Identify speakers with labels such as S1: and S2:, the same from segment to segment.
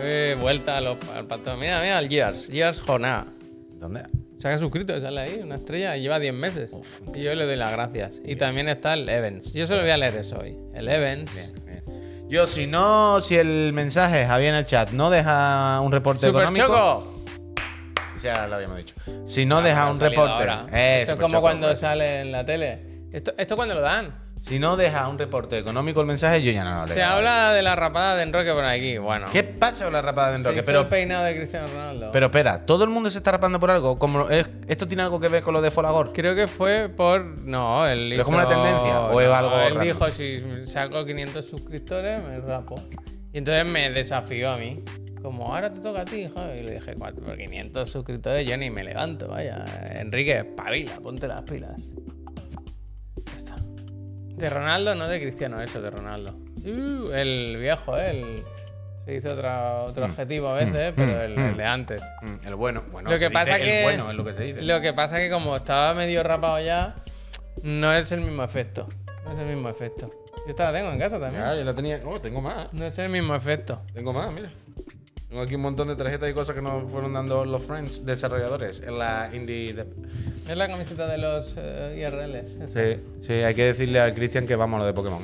S1: Eh, vuelta a los, al patrón. Mira, mira, al Gears. Gears Jornada.
S2: ¿Dónde?
S1: Se ha suscrito, sale ahí, una estrella, y lleva 10 meses. y yo le doy las gracias. Y también está el Evans. Yo solo voy a leer eso hoy. El Evans.
S2: Bien, bien. Yo, si no, si el mensaje, Javier en el chat, no deja un reporte
S1: ¡Super
S2: económico.
S1: Choco!
S2: Ya lo habíamos dicho. Si no deja
S1: Ah,
S2: un
S1: ha salido
S2: reporte. Eh,
S1: Esto es como
S2: Choco,
S1: cuando sale en la tele. ¿Esto, ¿Esto cuando lo dan?
S2: Si no deja un reporte económico el mensaje, yo ya no lo leo.
S1: Se habla de la rapada de Enroque por aquí. Bueno.
S2: ¿Qué pasa con la rapada de
S1: Se
S2: Enroque?
S1: hizo
S2: Pero,
S1: el peinado de Cristiano Ronaldo.
S2: pero espera, ¿todo el mundo se está rapando por algo? Como es- ¿Esto tiene algo que ver con lo de Folagor?
S1: Creo que fue por. No, él
S2: ¿Pero
S1: hizo.
S2: es como una tendencia o es algo
S1: Él dijo: si saco 500 suscriptores, me rapo. Y entonces me desafió a mí. Como, ahora te toca a ti, Javi. Y le dije: "Cuatro, por 500 suscriptores yo ni me levanto, vaya. Enrique, espabila, ponte las pilas. De Ronaldo, no de Cristiano, eso, de Ronaldo. Uh, el viejo, ¿eh? El- se dice otra, otro adjetivo a veces, ¿eh? pero el, el de antes.
S2: Mm, El bueno. bueno
S1: Lo que pasa
S2: el
S1: que.
S2: bueno es lo que se dice.
S1: Lo que pasa que como estaba medio rapado ya, no es el mismo efecto. No es el mismo efecto. Yo esta la tengo en casa también.
S2: Ya, yo la tenía. Oh, tengo más.
S1: No es el mismo efecto.
S2: Tengo más, mira. Tengo aquí un montón de tarjetas y cosas que nos fueron dando los friends desarrolladores en la indie. de-
S1: Es la camiseta de los eh, IRLs.
S2: Sí, sí, hay que decirle al Cristian que lo de Pokémon.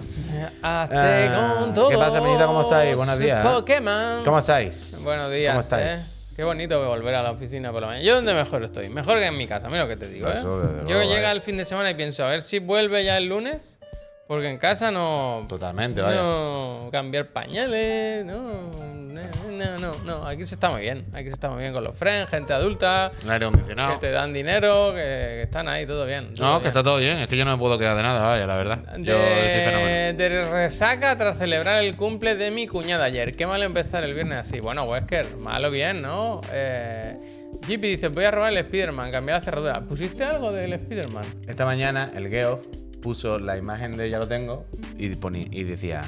S1: Hazte
S2: Ah,
S1: con
S2: ¿qué
S1: todos
S2: pasa, Peñita? ¿Cómo estáis? Buenos días.
S1: Pokémon.
S2: ¿Cómo estáis?
S1: Buenos días.
S2: ¿Cómo estáis?
S1: ¿eh? Qué bonito volver a la oficina por la mañana. Yo donde mejor estoy. Mejor que en mi casa, mira lo que te digo. ¿eh?
S2: Eso,
S1: Yo
S2: luego,
S1: llega
S2: eh.
S1: el fin de semana y pienso, a ver si vuelve ya el lunes. Porque en casa no.
S2: Totalmente, vaya.
S1: No, cambiar pañales, no, no, no, no, aquí se está muy bien, aquí se está muy bien con los friends, gente adulta,
S2: Un aire
S1: que te dan dinero, que, que están ahí, todo bien. todo
S2: No,
S1: bien.
S2: que está todo bien. Es que yo no me puedo quedar de nada, vaya, la verdad. Yo estoy fenomenal.
S1: De, de resaca tras celebrar el cumple de mi cuñada ayer. Qué mal empezar el viernes así. Bueno, Wesker, malo bien, ¿no? Eh, Jippy dice, voy a robar el Spider-Man, cambiar la cerradura. ¿Pusiste algo del Spider-Man?
S2: Esta mañana el Geoff puso la imagen de Ya lo tengo y, ponía, y decía: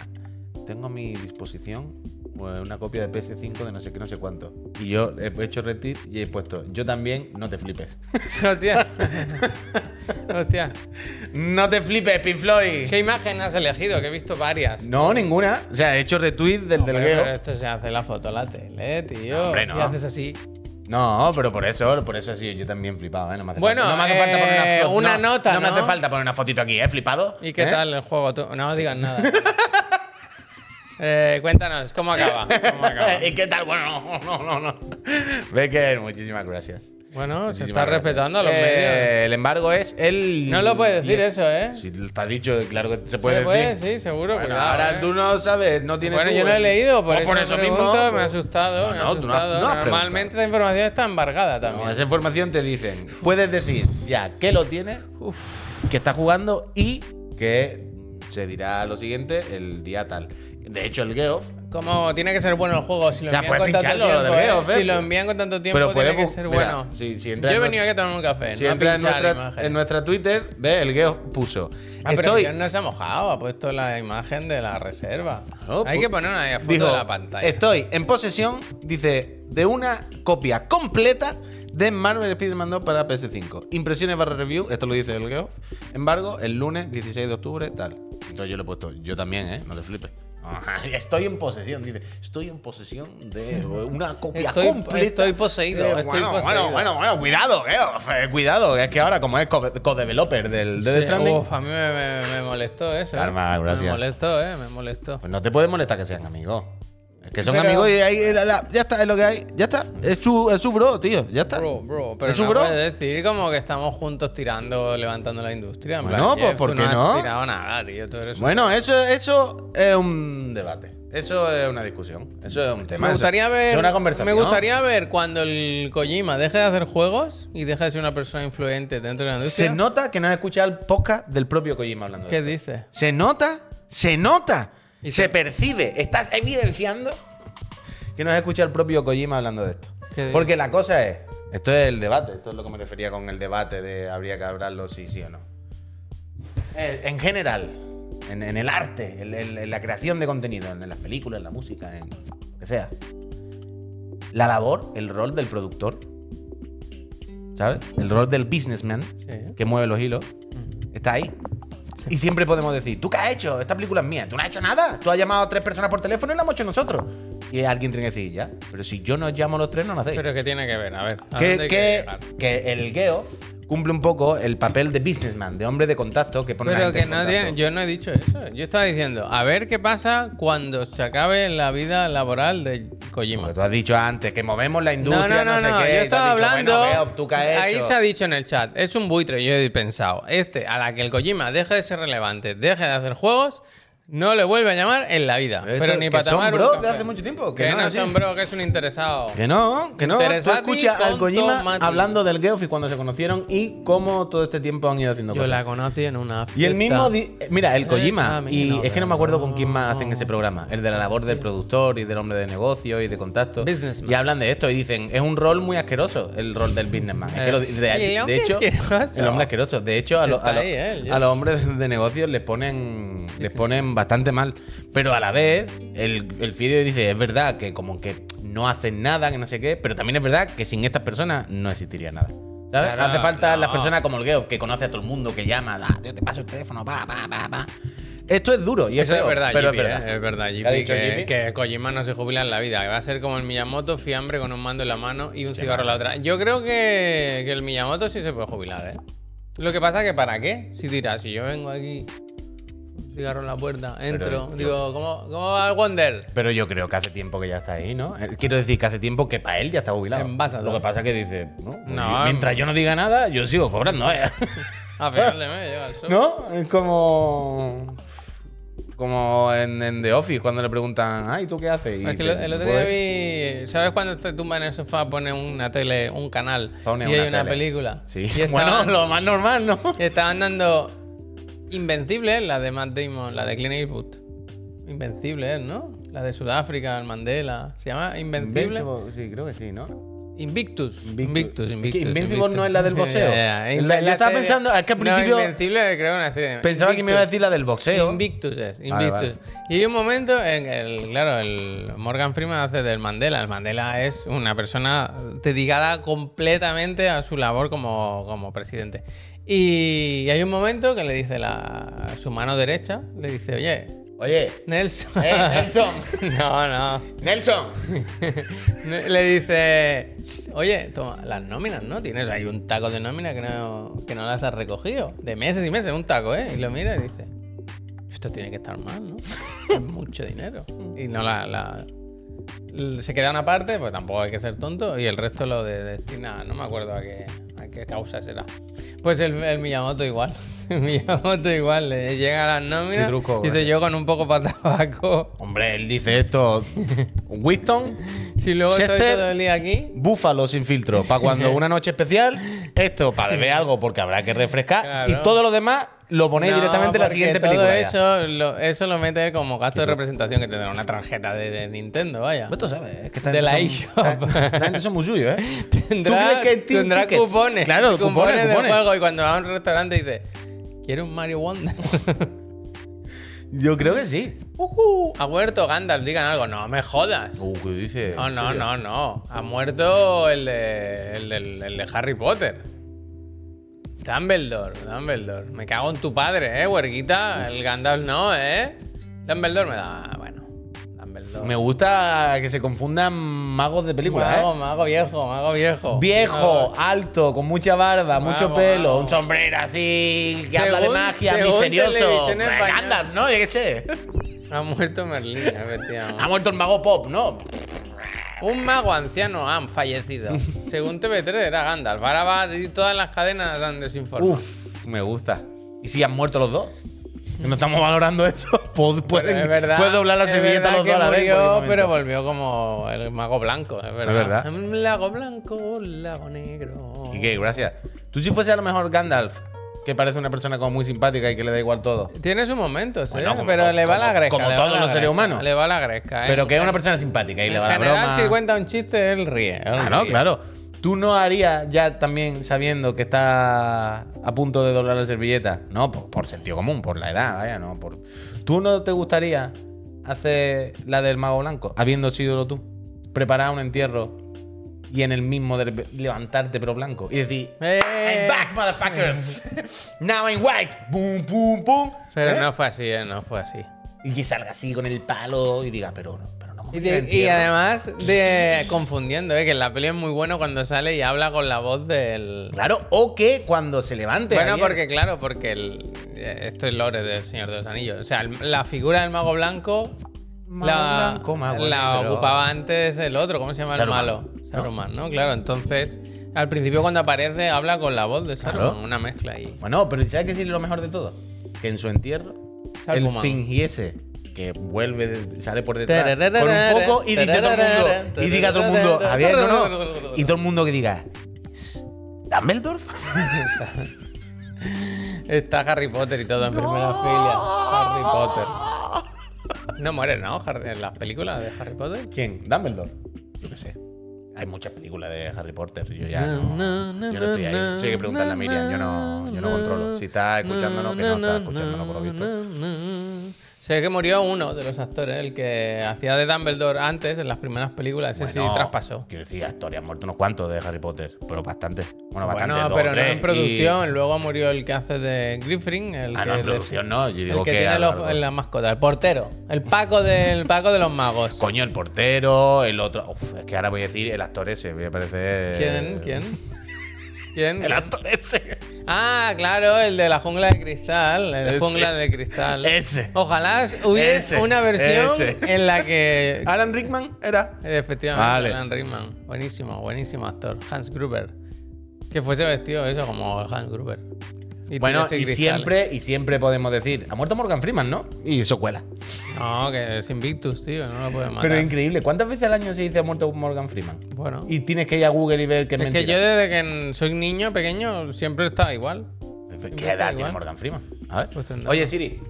S2: Tengo a mi disposición una copia de PS5 de no sé qué, no sé cuánto. Y yo he hecho retweet y he puesto: Yo también, no te flipes.
S1: Hostia. Hostia.
S2: no te flipes, Pink Floyd.
S1: ¿Qué imagen has elegido? Que he visto varias.
S2: No, ninguna. O sea, he hecho retweet del, del
S1: Hombre,
S2: Geoff.
S1: pero esto se hace la foto la tele, tío.
S2: No, hombre, no.
S1: Y haces así.
S2: No, pero por eso, por eso sí, yo también flipaba, ¿eh? No me hace
S1: Bueno,
S2: falta, no me hace falta poner una,
S1: eh, una
S2: no,
S1: nota,
S2: No me
S1: ¿no?
S2: hace falta poner una fotito aquí, ¿eh? Flipado.
S1: ¿Y qué
S2: ¿Eh?
S1: tal el juego? Tú- No digas nada. Eh, cuéntanos, ¿cómo acaba? ¿Cómo acaba?
S2: ¿Y qué tal? Bueno, no, no, no, no. Becker, muchísimas gracias.
S1: Bueno, se
S2: Muchísimas
S1: está
S2: gracias.
S1: respetando a los
S2: Eh,
S1: medios.
S2: El embargo es el.
S1: No lo puedes decir eso, ¿eh?
S2: Si está dicho, claro que se puede
S1: ¿Se puede?
S2: decir.
S1: Sí, seguro.
S2: Bueno,
S1: cuidado,
S2: ahora
S1: ¿eh?
S2: tú no sabes, no tienes.
S1: Bueno,
S2: tú,
S1: yo no he leído, por,
S2: Pues
S1: eso,
S2: por eso
S1: pregunto,
S2: mismo.
S1: me ha asustado,
S2: No,
S1: me ha
S2: no, no
S1: asustado.
S2: no has
S1: Normalmente esa información está embargada también.
S2: No, esa información te dicen, puedes decir ya que lo tienes, que está jugando y que se dirá lo siguiente el día tal. De hecho, el Geoff
S1: Como tiene que ser bueno el juego, si lo envían con tanto
S2: pincharlo, lo
S1: tiempo, ¿eh?
S2: Geoff, ¿eh?
S1: Si lo envían con tanto tiempo,
S2: Pero
S1: tiene que ser
S2: mira,
S1: bueno.
S2: si- si entra
S1: Yo he
S2: en
S1: venido aquí a tomar un café,
S2: Si
S1: no
S2: entra en nuestra,
S1: imágenes.
S2: en nuestra Twitter, ve, el Geoff puso.
S1: Ah, pero
S2: estoy,
S1: no se ha mojado, ha puesto la imagen de la reserva.
S2: No,
S1: Hay que poner una foto
S2: dijo,
S1: de la pantalla.
S2: Estoy en posesión, dice, de una copia completa de Marvel Spider-Man 2 para PS5. Impresiones barra review, esto lo dice el Geoff. Embargo, el lunes 16 de octubre, tal. Entonces yo le he puesto, yo también, ¿eh? No te flipes. Ajá, Estoy en posesión, dice. Estoy en posesión de una copia
S1: Estoy-
S2: completa.
S1: estoy poseído,
S2: Eh,
S1: estoy
S2: bueno,
S1: poseído.
S2: bueno, bueno, bueno, cuidado, eh, cuidado. Es que ahora, como es co- co-developer del Death
S1: Sí,
S2: Stranding,
S1: uf, a mí me, me- me molestó eso. ¿eh?
S2: Calma, gracias.
S1: Me molestó, ¿eh? Me molestó.
S2: Pues no te puede molestar que sean amigos. Que son
S1: Pero-
S2: amigos y ahí, la- la- ya está, es lo que hay. Ya está. Es su, es su bro, tío. Ya está.
S1: Bro, bro, pero
S2: ¿Es su
S1: no
S2: bro?
S1: puedes decir como que estamos juntos tirando, levantando la industria. Plan,
S2: pues, ¿por qué
S1: no?
S2: no?
S1: has tirado nada, tío. Tú eres un-
S2: Bueno, eso, eso es un debate. Eso es una discusión. Eso es un tema.
S1: me gustaría
S2: eso
S1: ver.
S2: Es una conversación.
S1: Me gustaría ver cuando el Kojima deje de hacer juegos y deje de ser una persona influyente dentro de la industria.
S2: Se nota que no has escuchado el podcast del propio Kojima hablando de
S1: ¿Qué
S2: esto.
S1: dice?
S2: Se nota, se nota,
S1: Y
S2: se percibe. Estás evidenciando que no has escuchado el propio Kojima hablando de esto. Porque la cosa es, esto es el debate, esto es lo que me refería con el debate de habría que hablarlo sí, sí o no. Eh, en general, en, en el arte, en, en- en la creación de contenido, en las películas, en la música, en lo que sea. La labor, el rol del productor, ¿sabes? El rol del businessman
S1: Sí.
S2: que mueve los hilos, está ahí. Y siempre podemos decir, ¿tú qué has hecho? Esta película es mía. Tú no has hecho nada. Tú has llamado a tres personas por teléfono y la hemos hecho nosotros. Y alguien tiene que decir, ya, pero si yo no os llamo los tres, no nacéis.
S1: Pero ¿qué tiene que ver? A ver. ¿a
S2: que,
S1: dónde
S2: que, que el Geoff cumple un poco el papel de businessman, de hombre de contacto que pone la
S1: Pero
S2: gente
S1: que no tiene, yo no he dicho eso. Yo estaba diciendo, a ver qué pasa cuando se acabe la vida laboral de Kojima.
S2: Porque tú has dicho antes que movemos la industria,
S1: no,
S2: no,
S1: no,
S2: sé
S1: no.
S2: qué.
S1: Yo estaba
S2: dicho,
S1: hablando.
S2: Bueno, Geoff, ¿tú qué has
S1: ahí
S2: hecho?
S1: se ha dicho en el chat, es un buitre. Yo he pensado, este, a la que el Kojima deje de ser relevante, deje de hacer juegos, no le vuelve a llamar en la vida.
S2: Esto-
S1: pero ni
S2: que
S1: para
S2: son
S1: tomar café.
S2: de hace mucho tiempo, que
S1: Que,
S2: no
S1: son bro, que es un interesado.
S2: Que no, que no. Tú escuchas al Kojima hablando del Geoff y cuando se conocieron y cómo todo este tiempo han ido haciendo
S1: Yo
S2: cosas.
S1: la conocí en una
S2: Y el
S1: fiesta.
S2: mismo. Mira, el
S1: Eh,
S2: Kojima.
S1: camino
S2: Y es que no me acuerdo con quién más
S1: de
S2: hacen ese programa. El de la labor del productor y del hombre de negocio y de contacto.
S1: Businessman.
S2: Y hablan de esto y dicen: es un rol muy asqueroso, el rol del businessman. Es que
S1: Eh,
S2: lo- de,
S1: y el
S2: de
S1: hombre
S2: hecho,
S1: asqueroso.
S2: el hombre asqueroso. De hecho, a, lo- a
S1: Está
S2: lo-
S1: ahí, ¿eh?
S2: a los hombres de, de negocios les ponen, les ponen bastante mal. Pero a la vez, el, el Fideo dice: es verdad que como que no hacen nada, que no sé qué. Pero también es verdad que sin estas personas no existiría nada. ¿Sabes?
S1: Claro,
S2: Hace falta
S1: no.
S2: las personas como el Geoff, que conoce a todo el mundo, que llama, da, tío, te paso el teléfono, pa, pa, pa, pa. Esto es duro y es
S1: Eso es verdad,
S2: pero es verdad.
S1: ¿eh? Es verdad,
S2: ¿Qué ha dicho
S1: que, que Kojima no se jubila en la vida. Va a ser como el Miyamoto, fiambre con un mando en la mano y un cigarro en la otra. Yo creo que, que el Miyamoto sí se puede jubilar, ¿eh? Lo que pasa que ¿para qué? Si dirás, si yo vengo aquí, cigarro en la puerta, entro, digo, ¿cómo, ¿cómo va el Wonder?
S2: Pero yo creo que hace tiempo que ya está ahí, ¿no? Eh, Quiero decir que hace tiempo que para él ya está jubilado. Lo que pasa es que dice, ¿no? Pues
S1: No,
S2: mientras yo no diga nada, yo sigo cobrando, ¿eh?
S1: A final de mes llega el sol.
S2: ¿No? Es como. Como en, en The Office, cuando le preguntan, ay, ¿tú qué haces? Y
S1: Es que el, otro
S2: "Pues,
S1: día vi. ¿Sabes cuando te tumbas en el sofá, pones una tele, un canal
S2: Pone
S1: y hay
S2: una
S1: una
S2: tele.
S1: película?
S2: Sí,
S1: Y estaban-
S2: bueno, lo más normal, ¿no?
S1: Estaban dando Invencible, la de Matt Damon, la de Clint Eastwood. Invencible, es, ¿no? La de Sudáfrica, el Mandela. ¿Se llama Invencible?
S2: Sí, creo que sí, ¿no?
S1: Invictus.
S2: Invictus.
S1: Invictus, Invictus.
S2: Invincible no es la del boxeo. La- yo
S1: La
S2: estaba pensando, es que al principio
S1: No, Invencible creo una serie.
S2: Pensaba que me iba a decir la del boxeo.
S1: Invictus es, Invictus.
S2: Vale, vale.
S1: Y hay un momento en que, el, claro, el Morgan Freeman hace del Mandela. El Mandela es una persona dedicada completamente a su labor como, como presidente. Y hay un momento que le dice la, su mano derecha, le dice, oye,
S2: Oye,
S1: Nelson.
S2: Eh, Nelson.
S1: no, no.
S2: Nelson.
S1: Le dice, oye, toma, las nóminas, ¿no? Tienes ahí un taco de nómina que no, que no las has recogido. De meses y meses, un taco, ¿eh? Y lo mira y dice, esto tiene que estar mal, ¿no? Es mucho dinero. Y no la... la- se queda una parte, pues tampoco hay que ser tonto, y el resto lo de destina, no me acuerdo a qué, qué causa será. Pues el, el Miyamoto igual. El Miyamoto igual, le llega a las nóminas.
S2: Qué truco,
S1: dice
S2: ¿eh?
S1: yo con un poco para tabaco.
S2: Hombre, él dice esto. Winston,
S1: Si luego estoy
S2: Chester,
S1: todo el día aquí.
S2: búfalo sin filtro. Para cuando una noche especial, esto para beber algo porque habrá que refrescar.
S1: Claro.
S2: Y todo lo demás lo ponéis
S1: No,
S2: directamente en la siguiente
S1: todo
S2: película.
S1: Eso lo, eso lo mete como gasto de representación que tendrá una tarjeta de, de Nintendo, vaya.
S2: Pues tú sabes, es que
S1: De la eShop.
S2: esta gente son muy suyos, ¿eh?
S1: Tendrá,
S2: crees que
S1: tendrá
S2: Tickets?
S1: cupones.
S2: Claro, cupones,
S1: de
S2: cupones.
S1: juego y cuando va a un restaurante dice, ¿quiere un Mario Wonder?
S2: Yo creo que sí.
S1: Ha muerto Gandalf, digan algo. No me jodas.
S2: Uh, ¿qué dice?
S1: No,
S2: ¿En
S1: no, no, no. Ha muerto el de, el, del- el de Harry Potter. Dumbledore, Dumbledore. Me cago en tu padre, eh, huerguita. El Gandalf no, eh. Dumbledore me da.
S2: Me gusta que se confundan magos de películas,
S1: Mago,
S2: ¿eh?
S1: mago viejo, mago viejo.
S2: Viejo, alto, con mucha barba, mucho pelo,
S1: mago.
S2: un sombrero así que
S1: Según-
S2: habla de magia, misterioso. Gandalf, ¿no? Yo qué sé.
S1: Ha muerto Merlín, efectivamente.
S2: Ha muerto el mago pop, ¿no?
S1: Un mago anciano ha fallecido. Según TV3 era Gandalf. Ahora va y todas las cadenas dan desinformación.
S2: Uf, me gusta. ¿Y si han muerto los dos? No estamos valorando eso. Pu- Pueden,
S1: es verdad,
S2: puedes doblar la servilleta los a la vez. en
S1: murió, pero volvió como el mago blanco, es verdad.
S2: verdad.
S1: Un lago blanco, un lago negro.
S2: ¿Y qué? Gracias. Tú si fuese a lo mejor Gandalf, que parece una persona como muy simpática y que le da igual todo.
S1: Tiene sus momentos, ¿eh?
S2: Bueno, como-
S1: pero
S2: como-
S1: le va la
S2: como-
S1: gresca.
S2: como todos
S1: la
S2: los seres humanos.
S1: Le va la gresca, ¿eh?
S2: Pero que es una persona simpática y le va la
S1: general,
S2: broma.
S1: si cuenta un chiste, él ríe. él
S2: Claro,
S1: ríe.
S2: claro. Tú no harías ya también sabiendo que está a punto de doblar la servilleta. No, por, por sentido común, por la edad, vaya, no. Por... ¿Tú no te gustaría hacer la del mago blanco, habiendo sido tú? Preparar un entierro y en el mismo de levantarte pero blanco y decir,
S1: Eh.
S2: I'm back, motherfuckers. Now I'm white. Pum, pum, pum.
S1: Pero
S2: ¿Eh?
S1: no fue así, ¿eh? No fue así.
S2: Y que salga así con el palo y diga, pero, pero no
S1: Y,
S2: entierro.
S1: además de confundiendo, ¿eh? que en la peli es muy bueno cuando sale y habla con la voz del.
S2: Claro, o que cuando se levante.
S1: Bueno,
S2: alguien-
S1: porque claro, porque el, eh, esto es lore del Señor de los Anillos. O sea, el- la figura del mago blanco
S2: Mago
S1: la,
S2: blanco, mago
S1: la ocupaba antes el otro, ¿cómo se llama
S2: Saruman,
S1: el malo? Saruman, ¿no? Claro, entonces al principio cuando aparece habla con la voz de Saruman,
S2: Claro.
S1: una mezcla ahí.
S2: Bueno, pero ¿sabes qué es lo mejor de todo? Que en su entierro, él fingiese que vuelve, sale por detrás con un foco y dice a todo el mundo, y diga a todo el mundo, Javier, no, no. Y todo el mundo que diga, "¿Es ¿Dumbledore?
S1: Está Harry Potter y todo en primera fila. Harry Potter. No muere, ¿no? En las películas de Harry Potter.
S2: ¿Quién? ¿Dumbledore? Yo qué sé. Hay muchas películas de Harry Potter. Yo ya no, yo no estoy ahí. Eso hay que preguntarle a Miriam. Yo no, yo no controlo. Si está escuchándonos, que no está escuchándonos por lo visto.
S1: Sé que murió uno de los actores, el que hacía de Dumbledore antes, en las primeras películas. Ese sí traspasó.
S2: Quiero decir, actores han muerto unos cuantos de Harry Potter, pero bastante. Bueno, bastante.
S1: Bueno, pero no en producción.
S2: y-
S1: Luego murió el que hace de Griffin. El
S2: Ah,
S1: que
S2: no, en producción no. Yo digo
S1: el que,
S2: que
S1: tiene los- la mascota, el portero. El Paco del Paco de los magos.
S2: Coño, el portero, el otro. Uf, es que ahora voy a decir el actor ese, voy a parecer.
S1: ¿Quién? ¿Quién? ¿Quién?
S2: El actor ese.
S1: Ah, claro, el de la jungla de cristal. El jungla de cristal.
S2: Ese.
S1: Ojalá hubiera
S2: Ese.
S1: una versión
S2: Ese.
S1: en la que.
S2: Alan Rickman era.
S1: Efectivamente,
S2: Vale.
S1: Alan Rickman. Buenísimo, buenísimo actor. Hans Gruber. Que fuese vestido eso como Hans Gruber. Y
S2: Bueno, y
S1: cristales.
S2: siempre, y siempre podemos decir, ha muerto Morgan Freeman, ¿no? Y eso cuela.
S1: No, que es Invictus, tío, no lo puede matar.
S2: Pero es increíble. ¿Cuántas veces al año se dice ha muerto Morgan Freeman?
S1: Bueno.
S2: Y tienes que ir a Google y ver que es,
S1: es que yo desde que soy niño pequeño siempre estaba igual.
S2: ¿Qué edad tiene. Morgan Freeman? A ver.
S1: Pues.
S2: Oye, Siri.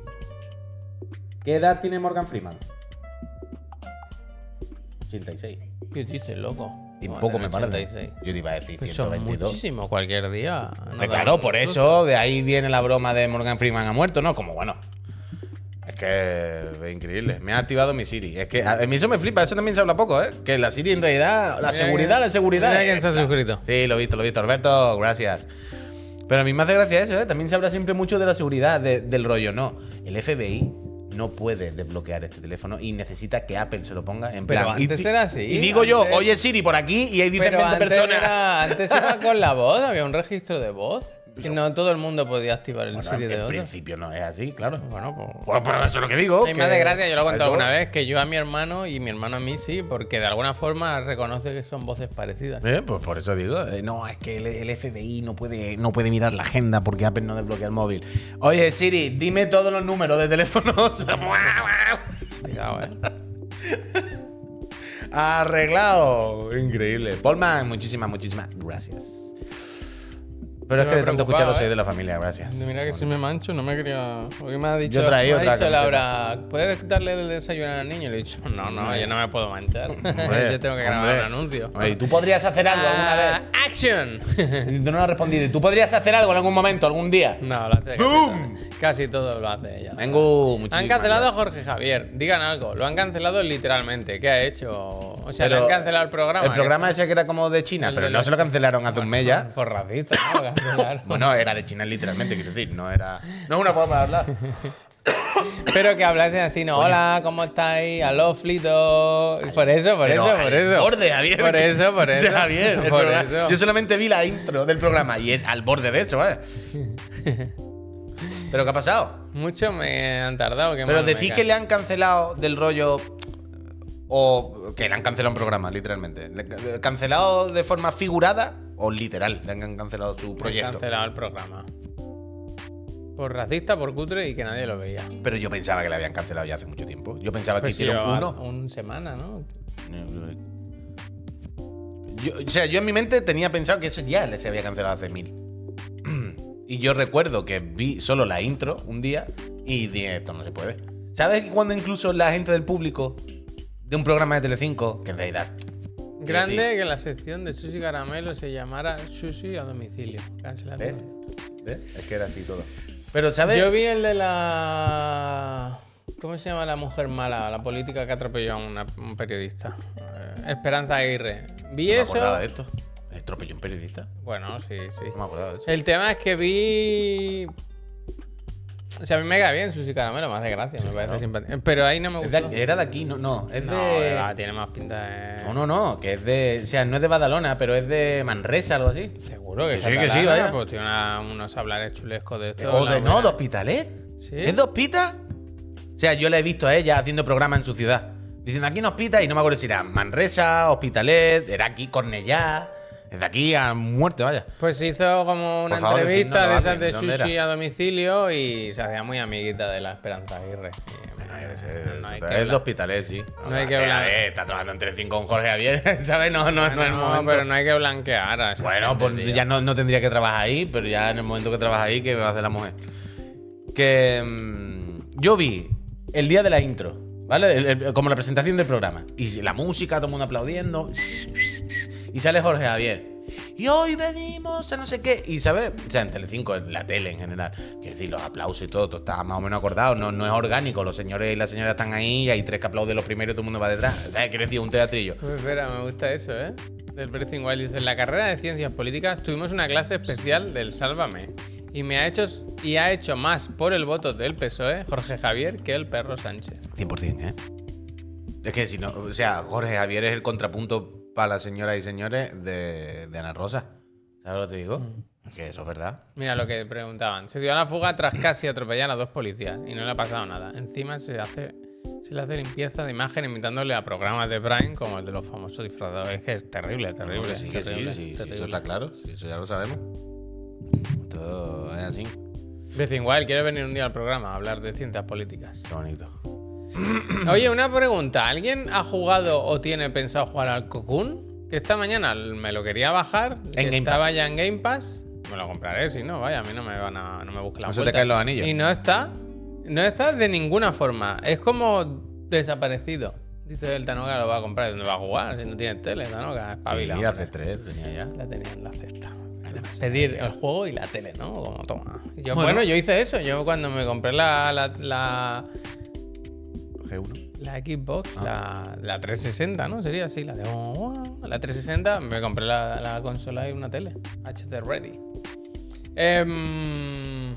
S2: ¿Qué edad tiene Morgan Freeman? 86.
S1: ¿Qué dices, loco?
S2: Y poco me parece.
S1: 86.
S2: Yo te iba a decir
S1: Pues son
S2: 122.
S1: muchísimo cualquier día. no
S2: claro, por eso, de ahí viene la broma de Morgan Freeman ha muerto, ¿no? Como bueno. Es que es increíble. Me ha activado mi Siri. Es que a mí eso me flipa, eso también se habla poco, ¿eh? Que la Siri en realidad, la
S1: Mira
S2: seguridad,
S1: que-
S2: la seguridad.
S1: mira quién se ha suscrito.
S2: Sí, lo he visto, lo he visto. Alberto, gracias. Pero a mí me hace gracia eso, ¿eh? También se habla siempre mucho de la seguridad, de- del rollo. No, el FBI no puede desbloquear este teléfono y necesita que Apple se lo ponga en
S1: Pero
S2: plan.
S1: antes era así,
S2: Y digo yo, oye Siri, por aquí, y ahí dicen
S1: Pero
S2: 20
S1: antes,
S2: personas.
S1: era, antes era con la voz, había un registro de voz. Que no todo el mundo podía activar el
S2: Bueno,
S1: Siri de
S2: en
S1: otro.
S2: principio no es así, claro.
S1: Bueno, pues.
S2: Pues, pero eso es lo que digo.
S1: Me
S2: que-
S1: hace gracia, yo lo he contado alguna vez, que yo a mi hermano y mi hermano a mí sí, porque de alguna forma reconoce que son voces parecidas.
S2: Eh, pues por eso digo, eh, no, es que el, el FBI no puede, no puede mirar la agenda porque Apple no desbloquea el móvil. Oye, Siri, dime todos los números de teléfonos.
S1: Cuidado, eh.
S2: Arreglado. Increíble. Polman, muchísimas, muchísimas gracias. Pero es que de tanto escucharlo soy
S1: ¿eh?
S2: de la familia, gracias.
S1: Mira que si me mancho, no me quería. Porque me ha dicho,
S2: Yo traía
S1: me ha
S2: otra
S1: dicho. Laura, ¿puedes darle el desayuno al niño? Y le he dicho, no, no, yo no me puedo manchar.
S2: Hombre,
S1: yo tengo que grabar un anuncio.
S2: Oye, ¿y ¿tú podrías hacer algo alguna
S1: Ah,
S2: vez?
S1: ¡Action!
S2: Tú no lo has respondido. ¿Y ¿Tú podrías hacer algo en algún momento, algún día?
S1: no, lo hace casi
S2: ¡Bum!
S1: todo. Casi todo lo hace ella.
S2: Muchísimas
S1: Han cancelado a. Jorge Javier. Digan algo. Lo han cancelado literalmente. ¿Qué ha hecho? O sea, le han cancelado el programa.
S2: El programa ese que era como de China, pero no se lo cancelaron hace un mes ya.
S1: Por racista, ¿no? Cancelaron.
S2: Bueno, era de China literalmente, quiero decir, no era. No es una forma de hablar.
S1: Pero que hablase así, ¿no? Hola, ¿cómo estáis? Aló, Flito. Por eso, por
S2: Pero
S1: eso, por eso.
S2: borde, Javier.
S1: Por eso, por eso.
S2: Javier,
S1: Por
S2: programa-
S1: eso.
S2: Yo solamente vi la intro del programa y es al borde de eso, ¿eh? ¿Pero qué ha pasado?
S1: Mucho me han tardado.
S2: Pero decís que le han cancelado del rollo. O que le han cancelado un programa, literalmente. Le- ¿Cancelado de forma figurada o literal? Le han cancelado
S1: Han
S2: proyecto.
S1: cancelado el programa. Por racista, por cutre y que nadie lo veía.
S2: Pero yo pensaba que le habían cancelado ya hace mucho tiempo. Yo pensaba que
S1: Pues
S2: hicieron uno.
S1: Un semana, ¿no?
S2: Yo, o sea, yo en mi mente tenía pensado que eso ya se había cancelado hace mil. Y yo recuerdo que vi solo la intro un día y dije, esto no se puede. ¿Sabes cuando incluso la gente del público de un programa de Telecinco, que en realidad...
S1: Grande que la sección de Sushi Caramelo se llamara Sushi a domicilio.
S2: ¿Ves? ¿Ves? Es que era así todo. Pero, ¿sabes?
S1: Yo vi el de la. ¿Cómo se llama la mujer mala? La política que atropelló a una- un periodista. Eh, Esperanza Aguirre. Vi
S2: no me
S1: eso.
S2: de esto. Atropelló un periodista.
S1: Bueno, sí, sí.
S2: No me acordaba de eso.
S1: El tema es que vi. O sea, a mí me cae bien Susi Caramelo, me hace gracia, me parece simpático. Pero ahí no me
S2: de-
S1: gusta.
S2: era de aquí, no, no, es
S1: No,
S2: de...
S1: va, tiene más pinta de.
S2: No, no, no, que es de... O sea, no es de Badalona, pero es de Manresa, algo así.
S1: Seguro que
S2: Que
S1: sí,
S2: sí, que
S1: catalana,
S2: sí, vaya.
S1: Pues tiene una- unos hablares chulescos de esto.
S2: O
S1: la
S2: de no,
S1: buena.
S2: de Hospitalet.
S1: Sí.
S2: ¿Es de Hospita? O sea, yo la he visto a ella haciendo programa en su ciudad. Diciendo aquí en Hospita y no me acuerdo si era Manresa, Hospitalet, era aquí Cornellá. Es de aquí a muerte, vaya.
S1: Pues hizo como una
S2: favor,
S1: entrevista de esas de
S2: ¿dónde
S1: sushi
S2: era?
S1: a domicilio y se hacía muy amiguita de la Esperanza Aguirre.
S2: Es,
S1: no hay
S2: es
S1: que
S2: de
S1: hablar.
S2: Hospitalet, sí.
S1: No hay que hablar.
S2: está trabajando entre cinco con Jorge Javier, ¿sabes? No, no, no, es el
S1: No,
S2: momento.
S1: pero no hay que blanquear a
S2: Bueno, pues ya no, no tendría que trabajar ahí, pero ya en el momento que trabaja ahí, ¿qué va a hacer la mujer? Que mm, yo vi el día de la intro, ¿vale? El- el- como la presentación del programa. Y la música, todo el mundo aplaudiendo. Y sale Jorge Javier. Y hoy venimos a no sé qué. Y, ¿sabes? O sea, en Telecinco, en la tele en general. Quiero decir, los aplausos y todo, todo está más o menos acordado. No, no es orgánico. Los señores y las señoras están ahí y hay tres que aplauden los primeros y todo el mundo va detrás. O sea, quiero decir, un teatrillo.
S1: Pues espera, me gusta eso, ¿eh? Del Breathing Wild dice, en la carrera de ciencias políticas tuvimos una clase especial del Sálvame y me ha hecho y ha hecho más por el voto del PSOE, Jorge Javier, que el perro Sánchez.
S2: 100%, ¿eh? Es que si no, o sea, Jorge Javier es el contrapunto para las señoras y señores de, de Ana Rosa. ¿Sabes lo que te digo? Es que eso es verdad.
S1: Mira lo que preguntaban. Se dio a la fuga tras casi atropellar a dos policías y no le ha pasado nada. Encima se hace se le hace limpieza de imagen imitándole a programas de Prime como el de los famosos disfrazados. Es que es terrible, terrible.
S2: Sí,
S1: terrible,
S2: sí, sí,
S1: terrible.
S2: eso está claro. Eso ya lo sabemos. Todo es así.
S1: Breathing Wild, ¿quieres venir un día al programa a hablar de ciencias políticas?
S2: Qué bonito.
S1: Oye, una pregunta. ¿Alguien ha jugado o tiene pensado jugar al Cocoon? Que esta mañana me lo quería bajar.
S2: Game
S1: estaba ya en Game Pass. Me lo compraré, si no, vaya, a mí no me van a, no me busque la
S2: se te caen los anillos.
S1: Y no está. No está de ninguna forma. Es como desaparecido. Dice el Tanoga lo va a comprar. ¿Dónde va a jugar? Si no tiene tele, Tanoga. Espabila.
S2: Sí, hace tres, tenía ya.
S1: La tenía en la cesta. Pedir el juego y la tele, ¿no? Como toma. Yo, bueno.
S2: Bueno.
S1: yo hice eso. Yo cuando me compré la, la, la,
S2: G1.
S1: la Xbox,
S2: Ah.
S1: la, la 360, ¿no? Sería así, la de la 360, me compré la, la consola y una tele. HD Ready. Em,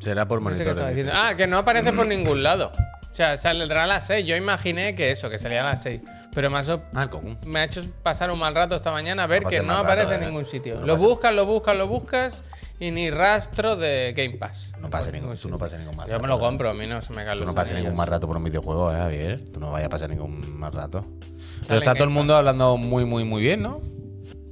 S2: Será por
S1: no
S2: monitores.
S1: Ah, que no aparece por ningún lado. O sea, saldrá a las 6. Yo imaginé que eso, que salía a las 6. Pero me ha, so-
S2: Ah,
S1: me ha hecho pasar un mal rato esta mañana ver
S2: No
S1: que no aparece
S2: rato,
S1: en
S2: eh.
S1: ningún sitio.
S2: No
S1: lo
S2: pasa-
S1: buscas, lo buscas, lo buscas y ni rastro de Game Pass.
S2: No pasa
S1: Por
S2: ningún, tú no pasas ningún mal
S1: Yo
S2: rato.
S1: me lo compro, a mí no se me caen
S2: Tú no pasas ningún mal rato por un videojuego, ¿eh, Javier? Tú no vayas a pasar ningún mal rato. Pero está todo el mundo hablando muy, muy, muy bien, ¿no?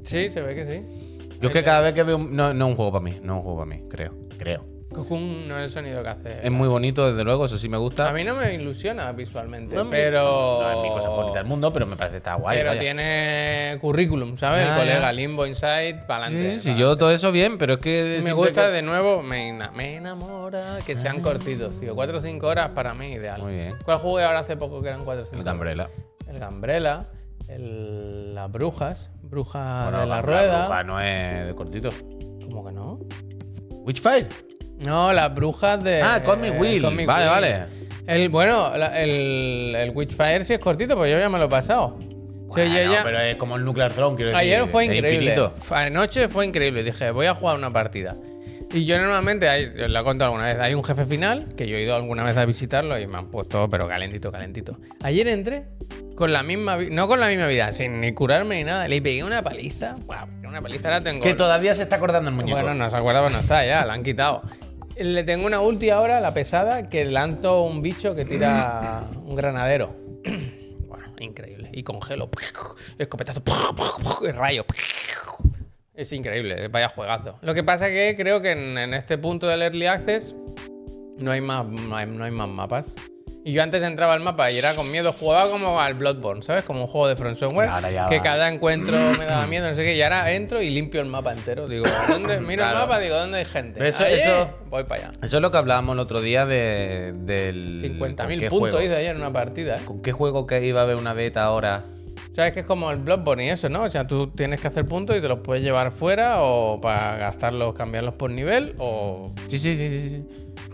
S1: Sí, se ve que sí.
S2: Yo es que cada vez que veo. un- No, no es un juego para mí, no es un juego para mí, creo. Creo.
S1: No es el sonido que hace.
S2: Es muy bonito, desde luego, eso sí me gusta.
S1: A mí no me ilusiona visualmente,
S2: No
S1: pero.
S2: No es mi cosa favorita del mundo, pero me parece que está guay.
S1: Pero
S2: vaya.
S1: tiene currículum, ¿sabes? El colega
S2: ya.
S1: Limbo Inside, para
S2: Sí,
S1: adelante.
S2: sí, yo todo eso bien, pero es que.
S1: Me gusta
S2: que-
S1: de nuevo, me, me enamora que sean cortitos, tío. 4 o 5 horas para mí ideal.
S2: Muy bien.
S1: ¿Cuál jugué ahora hace poco que eran 4 o 5
S2: El Gambrela.
S1: El Gambrela, el, las brujas, bruja
S2: Bueno,
S1: de la
S2: la
S1: rueda.
S2: bruja no es de cortito.
S1: ¿Cómo que no?
S2: Witchfire.
S1: No, las brujas de.
S2: Ah, Call Me Will. Vale,
S1: Will.
S2: vale.
S1: El, bueno, la- el, el Witchfire sí es cortito, pues yo ya me lo he pasado. O sea, yo
S2: Bueno,
S1: ya-
S2: pero es como el Nuclear Throne, quiero decir.
S1: Ayer fue increíble. Anoche fue increíble. Dije, voy a jugar una partida. Y yo normalmente, hay, os lo he contado alguna vez, hay un jefe final que yo he ido alguna vez a visitarlo y me han puesto, pero calentito, calentito. Ayer entré con la misma no con la misma vida, sin ni curarme ni nada. Le pegué una paliza. Wow, una paliza la tengo.
S2: Que todavía se está acordando el muñeco.
S1: Bueno, no se acuerda, pues no está ya, la han quitado. Le tengo una ulti ahora, la pesada, que lanzo un bicho que tira un granadero. Bueno, increíble. Y congelo. Escopetazo. y rayo. Es increíble, vaya juegazo. Lo que pasa que creo que en, en este punto del Early Access no hay, más, no hay más mapas. Y yo antes entraba al mapa y era con miedo, jugaba como al Bloodborne, ¿sabes? Como un juego de Front Software, que
S2: va.
S1: cada encuentro me daba miedo, no sé qué, y ahora entro y limpio el mapa entero. Digo, ¿dónde? Miro
S2: Claro.
S1: el mapa, digo, ¿dónde hay gente?
S2: Eso- eso-
S1: Voy para allá.
S2: Eso es lo que hablábamos el otro día de, del. ¿con
S1: 50.000
S2: qué
S1: puntos
S2: juego?
S1: hice ayer en una partida. ¿eh?
S2: ¿Con qué juego que iba a haber una beta ahora?
S1: ¿Sabes que es como el Bloodborne y eso, no? O sea, tú tienes que hacer puntos y te los puedes llevar fuera o para gastarlos, cambiarlos por nivel o
S2: Sí, sí, sí, sí. sí.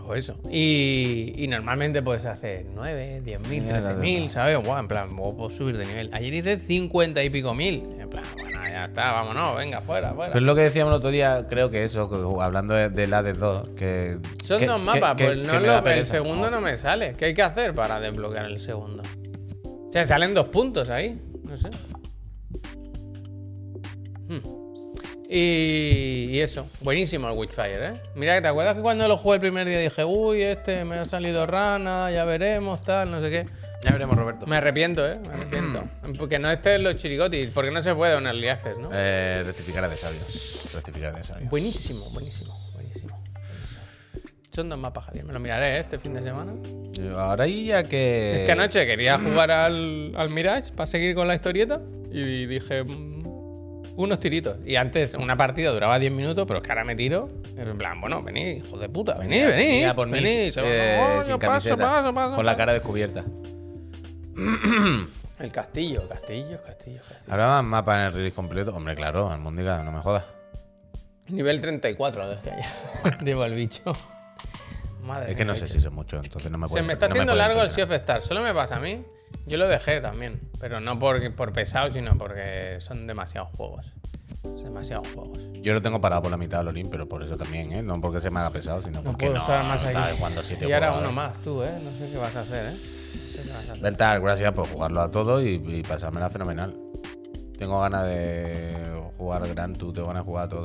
S1: O eso. Y, y normalmente puedes hacer 9, 10 mil,
S2: Mierda,
S1: 13 mil, ¿sabes? Guau, en plan, puedo subir de nivel. Ayer hice 50 y pico mil. En plan, bueno, ya está, vámonos, venga, fuera, fuera.
S2: Pero es lo que decíamos el otro día, creo que eso, que hablando de, de la de 2, que.
S1: Son
S2: que-
S1: dos mapas,
S2: que-
S1: pues no lo- el segundo no me sale. ¿Qué hay que hacer para desbloquear el segundo? O sea, salen dos puntos ahí. No sé. Hmm. Y, y eso, buenísimo el Witchfire, ¿eh? Mira, ¿te acuerdas que cuando lo jugué el primer día dije, uy, este me ha salido rana, ya veremos, tal, no sé qué?
S2: Ya veremos, Roberto.
S1: Me arrepiento, ¿eh? Me arrepiento. Porque no esté en los chirigotis, porque no se puede en early access, ¿no?
S2: Eh, rectificar de sabios. Rectificar de sabios.
S1: Buenísimo, buenísimo, buenísimo. Son dos mapas, Javier. Me lo miraré ¿eh? este fin de semana.
S2: Yo Ahora y ya que.
S1: Es que anoche quería jugar al, al Mirage para seguir con la historieta y dije mm, unos tiritos. Y antes una partida duraba 10 minutos, pero es que ahora me tiro. En plan, bueno, venid, hijo de puta, venid, venid.
S2: Venía por mí, eh, sin
S1: paso,
S2: camiseta,
S1: paso, paso,
S2: con la cara descubierta.
S1: El castillo, castillo, castillo, castillo.
S2: Ahora más mapa en el release completo. Hombre, claro, Almóndiga, no me jodas.
S1: Nivel 34 desde allá. Llevo el bicho. Madre
S2: Es que no sé si son mucho, entonces no me
S1: Se
S2: puede-
S1: me está
S2: no
S1: haciendo largo el
S2: impresionar.
S1: Of Stars. Solo me pasa a mí. Yo lo dejé también. Pero no por, por pesado, sino porque son demasiados juegos. Son demasiados juegos.
S2: Yo lo tengo parado por la mitad del Olin, pero por eso también, ¿eh? No porque se me haga pesado, sino
S1: No
S2: porque
S1: puedo
S2: no,
S1: estar más
S2: no
S1: aquí.
S2: sabes cuándo siete
S1: y ahora uno más, tú, ¿eh? No sé qué vas a hacer, ¿eh?
S2: Delta, gracias por jugarlo a todo y, y pasármela fenomenal. Tengo ganas de jugar Gran Tour, tengo ganas de jugar a todo.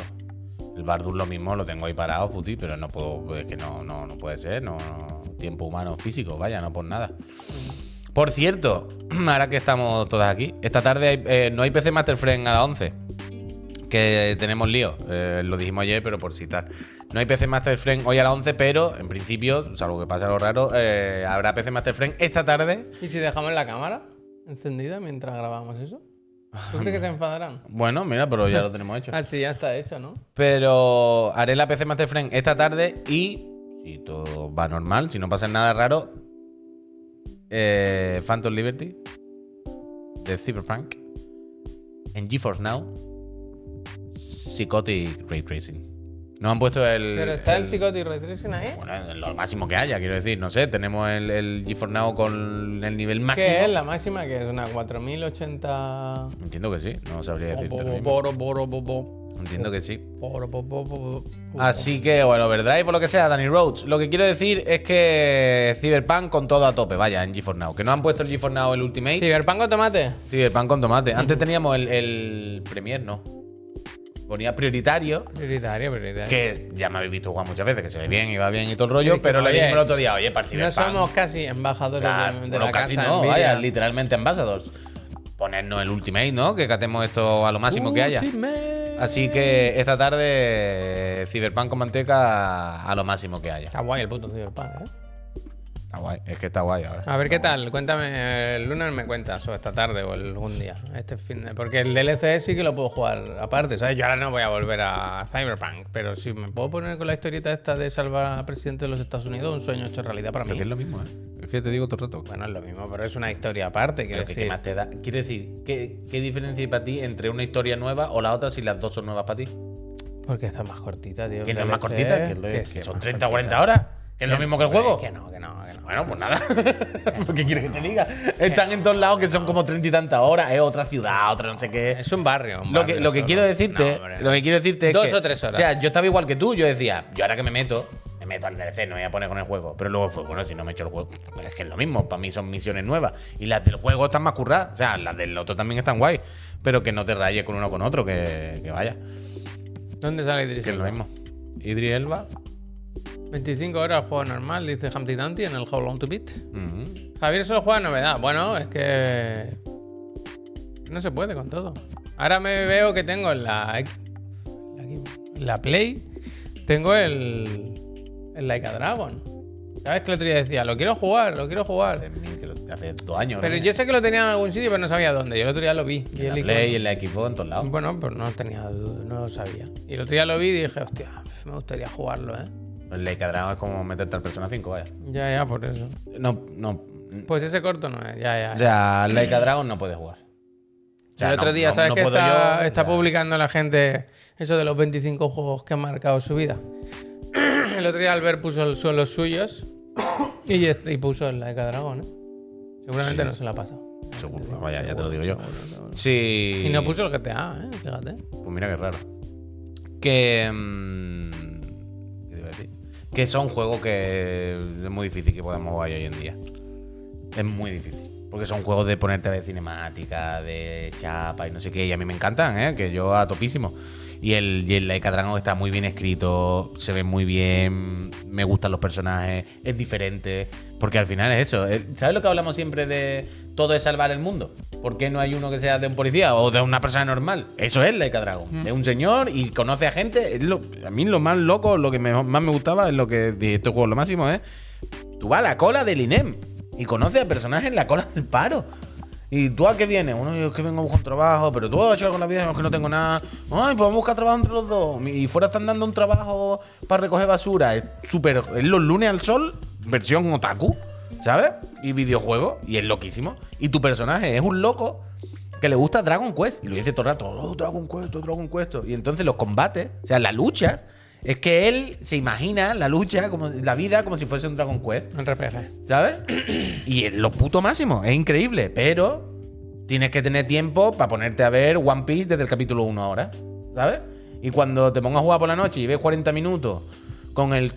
S2: El Bardur lo mismo, lo tengo ahí parado, Futi, pero no puedo, es que no, no, no puede ser, no, tiempo humano físico, vaya, no por nada. Por cierto, ahora que estamos todas aquí, esta tarde eh, no hay PC Master Friend a las 11. Que tenemos lío, eh, lo dijimos ayer, pero por citar. No hay PC Master Friend hoy a las 11, pero en principio, salvo que pase algo raro, eh, habrá PC Master Friend esta tarde
S1: ¿Y si dejamos la cámara encendida mientras grabamos eso? ¿Tú crees que se enfadarán?
S2: Bueno, mira, pero ya lo tenemos hecho.
S1: Ah, sí, ya está hecho, ¿no?
S2: Pero haré la PC Master Friend esta tarde y, si todo va normal, si no pasa nada raro, eh, Phantom Liberty de Cyberpunk en GeForce Now, Psychotic Ray Tracing. No han puesto el.
S1: Pero está el,
S2: el-
S1: Psychotic Ray Tracing ahí.
S2: Bueno, lo máximo que haya, quiero decir. No sé, tenemos el, el GeForce Now con el nivel máximo.
S1: ¿Qué es la máxima? Que es una 4080.
S2: Entiendo que sí, no sabría decirte.
S1: Boro, boro, bo, bo.
S2: Entiendo que sí. Así que, bueno, Overdrive o lo que sea, Danny Rhodes. Lo que quiero decir es que Cyberpunk con todo a tope, vaya, en GeForce Now. Que no han puesto el GeForce Now el Ultimate.
S1: Cyberpunk o tomate.
S2: Cyberpunk con tomate. Antes teníamos el, el Premier, ¿no? Ponía prioritario.
S1: Prioritario, prioritario.
S2: Que ya me habéis visto jugar muchas veces, que se ve bien y va bien y todo el rollo. Pero le dijimos el otro día, oye, para el
S1: No somos casi embajadores
S2: Claro,
S1: de, de
S2: bueno,
S1: la
S2: casi
S1: casa
S2: no,
S1: Nvidia.
S2: vaya, literalmente ambassadors. Ponernos el Ultimate, ¿no? Que catemos esto a lo máximo que haya. Así que esta tarde, Cyberpunk con manteca a lo máximo que haya.
S1: Está guay el puto Cyberpunk, ¿eh?
S2: Está guay, es que está guay ahora.
S1: A ver qué tal, cuéntame, el lunes me cuentas, o esta tarde o algún día, este fin de... Porque el DLC sí que lo puedo jugar aparte, ¿sabes? Yo ahora no voy a volver a Cyberpunk, pero si me puedo poner con la historieta esta de salvar al presidente de los Estados Unidos, un sueño hecho realidad para
S2: Pero
S1: mí.
S2: que es lo mismo, ¿eh? Es que te digo todo el rato.
S1: Bueno, es lo mismo, pero es una historia aparte, quiero
S2: Pero que, ¿qué
S1: decir.
S2: más te da? Quiero decir, ¿qué, ¿qué diferencia hay para ti entre una historia nueva o la otra si las dos son nuevas para ti?
S1: Porque está más cortita, tío.
S2: Que no es más cortita, que, es lo-
S1: que
S2: que
S1: sí, es
S2: son
S1: más
S2: 30 o
S1: cortita.
S2: 40 horas. Que es lo mismo que el juego.
S1: Que no, que no, que no.
S2: Bueno, pues nada. ¿Qué quieres que te diga? Están en todos lados que son como 30 y tantas horas. Es otra ciudad, otra no sé qué.
S1: Es un barrio. un
S2: Lo que,
S1: barrio
S2: lo que quiero decirte,
S1: No,
S2: lo que quiero decirte es
S1: Dos
S2: que,
S1: o tres horas.
S2: O sea, yo estaba igual que tú, yo decía, yo ahora que me meto, me meto al DLC, no voy a poner con el juego. Pero luego fue, bueno, si no me echo el juego, es que es lo mismo, para mí son misiones nuevas. Y las del juego están más curradas, o sea, las del otro también están guay, pero que no te rayes con uno con otro, que, que vaya,
S1: ¿Dónde sale Idris
S2: que es lo mismo. Idris Elba,
S1: 25 horas juego normal, dice Humpty Dumpty en el How Long to Beat.
S2: ujú.
S1: Javier solo juega novedad. Bueno, es que. No se puede con todo. Ahora me veo que tengo en la. la Play. Tengo el. El Like a Dragon. ¿Sabes que el otro día decía? Lo quiero jugar, lo quiero jugar.
S2: hace, dos años.
S1: Pero
S2: ¿no?
S1: yo sé que lo tenía en algún sitio, pero no sabía dónde. Yo el otro día lo vi.
S2: en la. Play, en la equipo, en todos lados.
S1: Bueno, pues no tenía no lo sabía. Y el otro día lo vi y dije, hostia, me gustaría jugarlo, ¿eh?
S2: El Like a Dragon es como meterte al Persona 5, vaya.
S1: Ya, ya, por eso.
S2: No, no.
S1: Pues ese corto no es, ya, ya.
S2: O sea, al Like a Dragon no puedes jugar. O sea,
S1: el otro día,
S2: no-
S1: ¿sabes
S2: no
S1: que está,
S2: yo?
S1: está
S2: Ya.
S1: publicando la gente eso de los 25 juegos que han marcado su vida? el otro día Albert puso el- son los suyos y, este- y puso el Like a Dragon, ¿eh? Seguramente no se la ha pasado.
S2: Seguro, vaya, ya te lo digo yo. Sí.
S1: Y no puso el GTA, ¿eh? Fíjate.
S2: Pues mira qué raro. Que. mm, Que son juegos que es muy difícil que podamos jugar hoy en día. Es muy difícil. Porque son juegos de ponerte ver cinemática, de chapa y no sé qué. Y a mí me encantan, ¿eh? Que yo a topísimo. Y el, y el Laika Dragon está muy bien escrito, se ve muy bien, me gustan los personajes, es diferente. Porque al final es eso. ¿Sabes lo que hablamos siempre de todo es salvar el mundo? ¿Por qué no hay uno que sea de un policía o de una persona normal? Eso es Laika Dragon. Es un señor y conoce a gente. Es lo- a mí lo más loco, lo que me- más me gustaba es lo que dije, este juego lo máximo es. Tú vas a la cola del INEM y conoces a personajes en la cola del paro. ¿Y tú a qué vienes? Bueno, yo es que vengo a buscar trabajo, pero tú has hecho algo con la vida, es que no tengo nada. Ay, pues vamos a buscar trabajo entre los dos. Y fuera están dando un trabajo para recoger basura. Es súper. Es los lunes al sol, versión otaku, ¿sabes? Y videojuego, y es loquísimo. Y tu personaje es un loco que le gusta Dragon Quest. Y lo dice todo el rato, oh, Dragon Quest, oh, Dragon Quest. Y entonces los combates, o sea, la lucha, es que él se imagina la lucha, como la vida, como si fuese un Dragon Quest.
S1: Un RPG.
S2: ¿Sabes? Y es lo puto máximo, es increíble, pero tienes que tener tiempo para ponerte a ver One Piece desde el capítulo 1 ahora, ¿sabes? Y cuando te pongas a jugar por la noche y ves 40 minutos con el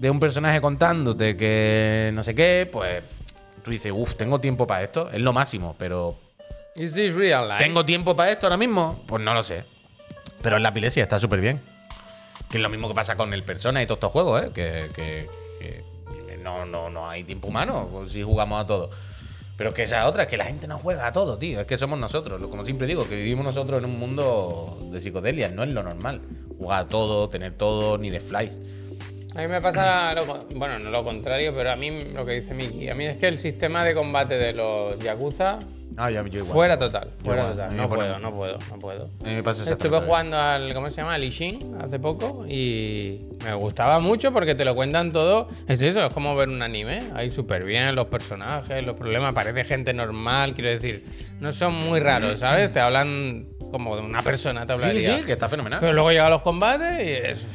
S2: de un personaje contándote que no sé qué, pues tú dices, uff, tengo tiempo para esto, es lo máximo, pero
S1: Is this real life?
S2: ¿tengo tiempo para esto ahora mismo? Pues no lo sé. Pero en la epilepsia está súper bien. Que es lo mismo que pasa con el Persona y todos estos juegos, ¿eh? Que, que- que no, no, no hay tiempo humano pues, si jugamos a todo. Pero que esa otra, es que la gente no juega a todo, tío. Es que somos nosotros. Lo- Como siempre digo, que vivimos nosotros en un mundo de psicodelia. No es lo normal. Jugar a todo, tener todo, ni de flies.
S1: A mí me pasa, lo bueno, no lo contrario, pero a mí lo que dice Miki, a mí es que el sistema de combate de los Yakuza,
S2: No, yo, yo igual.
S1: fuera total, fuera
S2: igual,
S1: total. No puedo, no puedo, no puedo.
S2: A mí me pasa
S1: Estuve jugando al, ¿cómo se llama? Al Ishin hace poco y me gustaba mucho porque te lo cuentan todo. Es eso, es como ver un anime. Ahí súper bien los personajes, los problemas. Parece gente normal, quiero decir. No son muy raros, ¿sabes? Te hablan como de una persona, te
S2: Sí,
S1: hablaría.
S2: sí, que está fenomenal.
S1: Pero luego llegan los combates y es...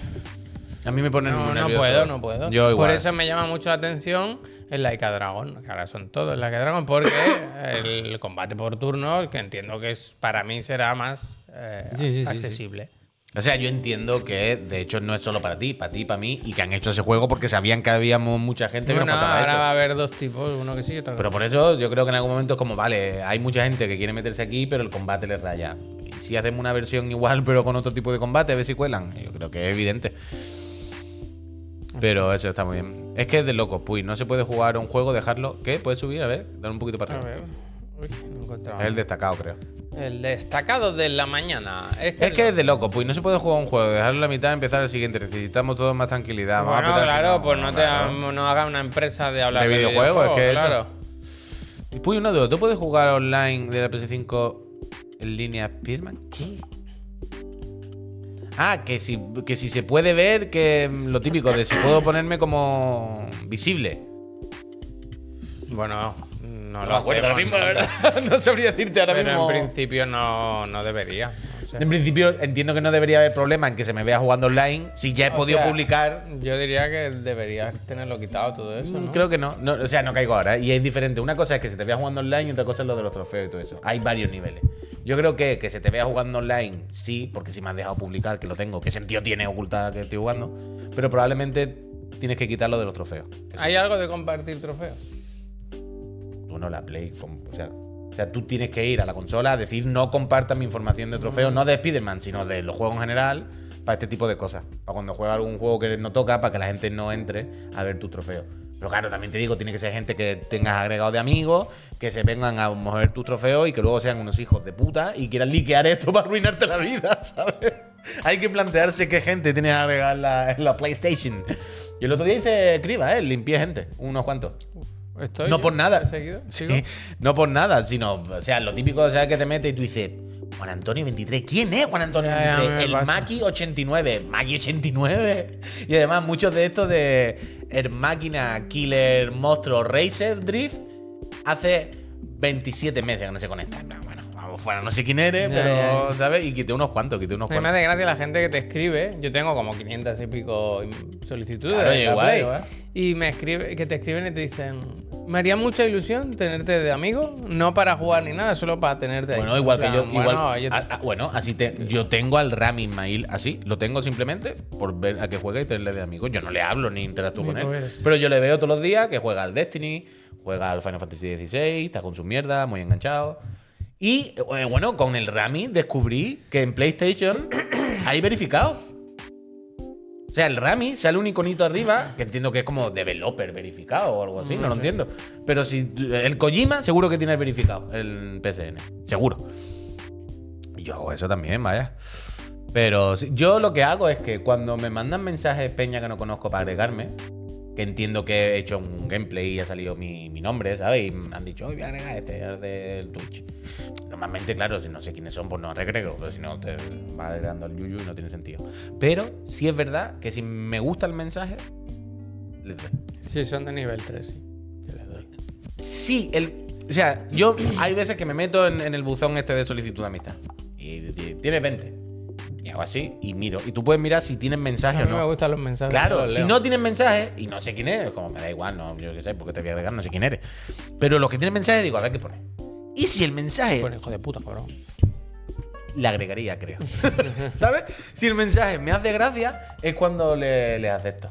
S2: a mí me ponen
S1: No,
S2: muy
S1: no
S2: nervioso.
S1: puedo, no puedo.
S2: Yo igual.
S1: Por eso me llama mucho la atención el Laika Dragon, que ahora son todos Laika Dragon, porque el combate por turnos, que entiendo que es para mí será más eh,
S2: Sí, sí, sí, sí.
S1: accesible.
S2: O sea, yo entiendo que de hecho no es solo para ti, para ti, para mí, y que han hecho ese juego porque sabían que habíamos mucha gente que
S1: Bueno,
S2: nos pasaba
S1: ahora
S2: eso.
S1: va a haber dos tipos, uno que sí y otro que
S2: Pero
S1: no.
S2: por eso yo creo que en algún momento es como, vale, hay mucha gente que quiere meterse aquí, pero el combate les raya. Y si hacemos una versión igual, pero con otro tipo de combate, a ver si cuelan. Yo creo que es evidente. Pero eso está muy bien. Es que es de loco, pues no se puede jugar un juego, dejarlo. ¿Qué? ¿Puedes subir? A ver, dar un poquito para
S1: A
S2: arriba.
S1: ver. Uy, no.
S2: Es el destacado, creo.
S1: El destacado de la mañana. Es que,
S2: Es que es de loco, pues no se puede jugar un juego, dejarlo a la mitad, empezar el siguiente. Necesitamos todos más tranquilidad. A
S1: Bueno, claro,
S2: no,
S1: pues no, te
S2: claro.
S1: no haga una empresa de hablar
S2: De
S1: de,
S2: videojuegos, es que eso-
S1: claro.
S2: Y Puy, una duda, ¿tú puedes jugar online de la PS5 en línea Speedman? ¿Qué? Ah, que si, que si se puede ver, que lo típico de si puedo ponerme como visible.
S1: Bueno, no,
S2: No
S1: lo
S2: me acuerdo ahora mismo, la
S1: ¿no?
S2: verdad. no sabría decirte ahora
S1: Pero
S2: mismo.
S1: en principio no, no debería. Sea.
S2: En principio entiendo que no debería haber problema en que se me vea jugando online si ya he podido
S1: sea,
S2: publicar.
S1: Yo diría que deberías tenerlo quitado todo eso,
S2: Mm,
S1: ¿no?
S2: Creo que no. no. O sea, no caigo ahora. ¿eh? Y es diferente. Una cosa es que se te vea jugando online y otra cosa es lo de los trofeos y todo eso. Hay varios niveles. Yo creo que que se te vea jugando online, sí, porque si me has dejado publicar, que lo tengo, ¿qué sentido tiene ocultar que estoy jugando? Pero probablemente tienes que quitarlo de los trofeos.
S1: ¿Hay algo de compartir trofeos?
S2: Tú no la Play. com- O sea, o sea, tú tienes que ir a la consola a decir no compartas mi información de trofeos, no de Spider-Man, sino de los juegos en general, para este tipo de cosas. Para cuando juega algún juego que no toca, para que la gente no entre a ver tus trofeos. Pero claro, también te digo, tiene que ser gente que tengas agregado de amigos, que se vengan a mover tus trofeos y que luego sean unos hijos de puta y quieran liquear esto para arruinarte la vida, ¿sabes? Hay que plantearse qué gente tienes agregada en la, en la PlayStation. Y el otro día hice criba, ¿eh? Limpié gente, unos cuantos.
S1: ¿Estoy
S2: No por nada.
S1: ¿He seguido?
S2: No por nada, sino, o sea, lo típico, o sea, que te metes y tú dices, Juan Antonio 23, ¿quién es Juan Antonio
S1: Ya, ya,
S2: 23?
S1: me
S2: el
S1: pasa.
S2: Maki 89, Maki 89. Y además muchos de estos de el máquina Killer Monstruo Racer Drift hace 27 meses que no se conecta. No, bueno, no sé quién eres,
S1: Ya,
S2: pero,
S1: ya.
S2: ¿sabes? Y quité unos cuantos, quité unos
S1: A mí me
S2: cuantos.
S1: hace gracia la gente que te escribe. Yo tengo como 500 y pico solicitudes.
S2: Claro,
S1: la
S2: igual,
S1: Play,
S2: igual.
S1: Y me escribe, que te escriben y te dicen, Me haría mucha ilusión tenerte de amigo, no para jugar ni nada, solo para tenerte ahí.
S2: Bueno, igual
S1: En
S2: que yo.
S1: plan,
S2: Igual,
S1: bueno, yo te-
S2: ah, ah, bueno, así te, yo tengo al Rami Ismail así. Lo tengo simplemente por ver a qué juega y tenerle de amigo. Yo no le hablo ni interactúo
S1: Ni
S2: con él.
S1: lo ves.
S2: Pero yo le veo todos los días que juega al Destiny, juega al Final Fantasy XVI, está con su mierda, muy enganchado. Y eh, bueno, con el Rami descubrí que en PlayStation hay verificado. O sea, el Rami sale un iconito arriba, que entiendo que es como developer verificado o algo así, no,
S1: No
S2: lo
S1: sé.
S2: entiendo. Pero si el Kojima seguro que tiene el verificado, el PSN, seguro. Yo hago eso también, vaya. Pero yo lo que hago es que cuando me mandan mensajes peña que no conozco para agregarme, que entiendo que he hecho un gameplay y ha salido mi, mi nombre, ¿sabes? Y me han dicho, "Oye, voy a agregar este es del Twitch. Normalmente, claro, si no sé quiénes son, pues no agrego, pero si no, te va agregando al yuyu y no tiene sentido. Pero sí es verdad que si me gusta el mensaje, le doy.
S1: Sí, son de nivel 3, sí.
S2: Sí, el, o sea, yo hay veces que me meto en, en el buzón este de solicitud de amistad. Y, y tienes 20. Y hago así y miro. Y tú puedes mirar si tienen
S1: A
S2: mensaje
S1: mí
S2: o
S1: me
S2: no.
S1: gustan los mensajes.
S2: Claro,
S1: los
S2: si no tienen mensaje y no sé quién es, como me da igual, no, yo qué sé, porque te voy a agregar, no sé quién eres. Pero los que tienen mensaje, digo, a ver qué pone. Y si el mensaje
S1: Bueno, hijo de puta, cabrón.
S2: le agregaría, creo. ¿Sabes? Si el mensaje me hace gracia, es cuando le, le acepto.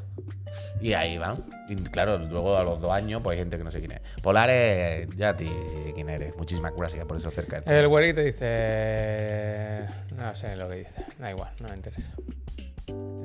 S2: Y ahí van. Y claro, luego a los dos años, pues hay gente que no sé quién es. Polares, ya ti sí sé quién eres. Muchísimas gracias por eso cerca de ti.
S1: El güerito dice. No sé lo que dice. Da igual, no me interesa.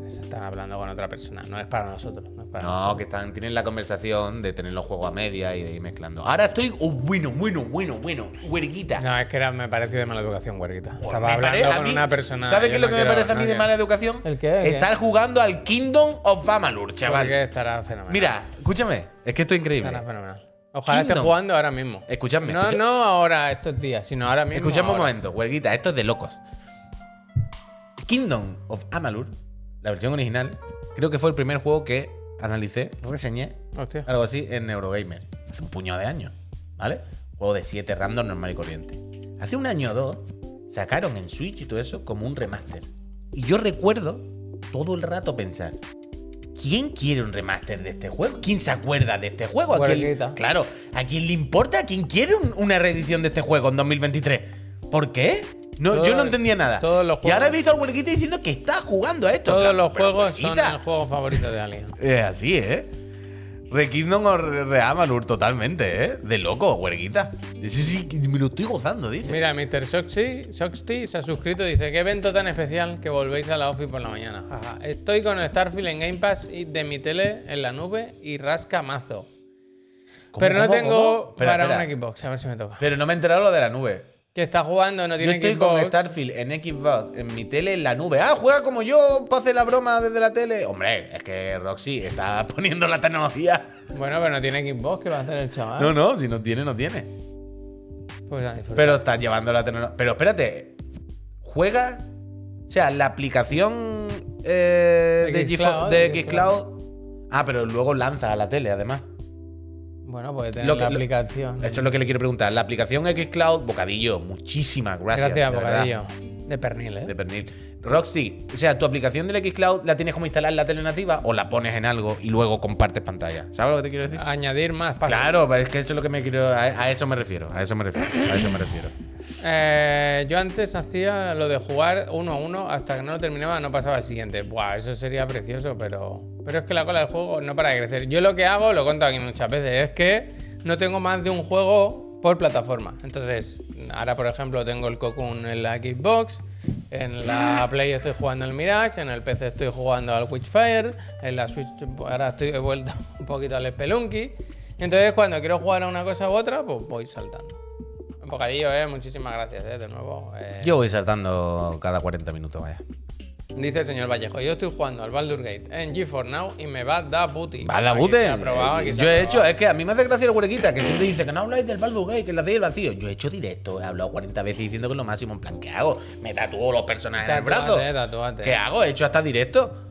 S1: Se están hablando con otra persona. No es para nosotros. No es para
S2: No,
S1: nosotros.
S2: que están, tienen la conversación de tener los juegos a media y de ir mezclando. Ahora estoy. Oh, bueno, bueno, bueno, bueno. Huerguita.
S1: No, es que era, me pareció de mala educación, güerita.
S2: Pues
S1: Estaba hablando
S2: pare-
S1: con
S2: mí-
S1: una persona.
S2: ¿Sabes qué es lo
S1: no
S2: que me parece a mí
S1: no
S2: de
S1: quiero-
S2: mala educación?
S1: ¿El qué? ¿El qué?
S2: Estar jugando al Kingdom of Amalur, chaval.
S1: Estará fenomenal.
S2: Mira, escúchame. Es que esto es increíble.
S1: Estará fenomenal. Ojalá esté
S2: Kingdom.
S1: jugando ahora mismo.
S2: Escuchadme,
S1: No,
S2: escucha-
S1: no ahora, estos días, sino ahora mismo.
S2: Escuchadme un
S1: ahora.
S2: momento, huelguita, esto es de locos. Kingdom of Amalur, la versión original, creo que fue el primer juego que analicé, reseñé,
S1: Hostia.
S2: algo así, en Eurogamer. Hace un puñado de años, ¿vale? Juego de 7 random normal y corriente. Hace un año o dos, sacaron en Switch y todo eso como un remaster. Y yo recuerdo todo el rato pensar, ¿quién quiere un remaster de este juego? ¿Quién se acuerda de este juego? ¿A quién- claro, ¿a quién le importa? ¿A quién quiere un- una reedición de este juego en 2023? ¿Por qué? No, yo no entendía nada.
S1: todos los
S2: y ahora he visto al huelguita diciendo que está jugando a esto.
S1: Todos
S2: plan,
S1: los juegos son el juego favorito de alguien.
S2: Es así, ¿eh? Re Kingdom o Re Re Amalur totalmente, ¿eh? De loco, huelguita. Sí, sí, me lo estoy gozando, dice.
S1: Mira, Mr. Soxy, Soxty se ha suscrito y dice: ¿Qué evento tan especial que volvéis a la office por la mañana? Estoy con el Starfield en Game Pass y de mi tele en la nube y rasca mazo.
S2: ¿Cómo,
S1: Pero no tengo
S2: cómo?
S1: Para
S2: espera.
S1: un Xbox, a ver si me toca.
S2: Pero no me he enterado lo de la nube.
S1: Que está jugando, no
S2: Yo
S1: tiene
S2: estoy
S1: Xbox.
S2: con Starfield en Xbox, en mi tele, en la nube. Ah, juega como yo para hacer la broma desde la tele. Hombre, es que Roxy está poniendo la tecnología.
S1: Bueno, pero no tiene Xbox, ¿qué va a hacer el chaval?
S2: No, no, si no tiene, no tiene.
S1: Pues.
S2: Pero está llevando la tecnología. Pero espérate, juega. O sea, la aplicación eh,
S1: De Xcloud,
S2: de Xcloud. Ah, pero luego lanza a la tele, además.
S1: Bueno, puede tener
S2: Lo que-
S1: la
S2: lo-
S1: aplicación.
S2: Eso es lo que le quiero preguntar. La aplicación Xcloud, bocadillo, muchísimas gracias.
S1: Gracias,
S2: verdad.
S1: De pernil, ¿eh?
S2: De pernil. Roxy, o sea, tu aplicación del Xcloud la tienes como instalar en la tele nativa o la pones en algo y luego compartes pantalla. ¿Sabes lo que te quiero decir?
S1: Añadir más pasos.
S2: Claro, es que eso es lo que me quiero. A, a eso me refiero. A eso me refiero. A eso me refiero.
S1: Eh, yo antes hacía lo de jugar uno a uno hasta que no lo terminaba, no pasaba al siguiente. Buah, eso sería precioso, pero. Pero es que la cola del juego no para de crecer. Yo lo que hago, lo he contado aquí muchas veces, es que no tengo más de un juego por plataforma. Entonces, ahora por ejemplo tengo el Cocoon en la Xbox. En la Play estoy jugando al Mirage, en el PC estoy jugando al Witchfire, en la Switch ahora estoy he vuelto un poquito al Spelunky. Entonces cuando quiero jugar a una cosa u otra, pues voy saltando. Un bocadillo, eh. Muchísimas gracias, eh, de nuevo. eh.
S2: Yo voy saltando cada 40 minutos, vaya.
S1: Dice el señor Vallejo, yo estoy jugando al Baldur Gate en GeForce Now y me va a dar puti.
S2: Va
S1: aquí se
S2: Yo he hecho, es que a mí me hace gracia el huequita que siempre dice que no habláis del Baldur's Gate, que la hacéis el vacío. Yo he hecho directo, he hablado 40 veces diciendo que es lo máximo. En plan, ¿qué hago? Me tatúo los personajes en el brazo.
S1: Tatúate.
S2: ¿Qué hago? He hecho hasta directo.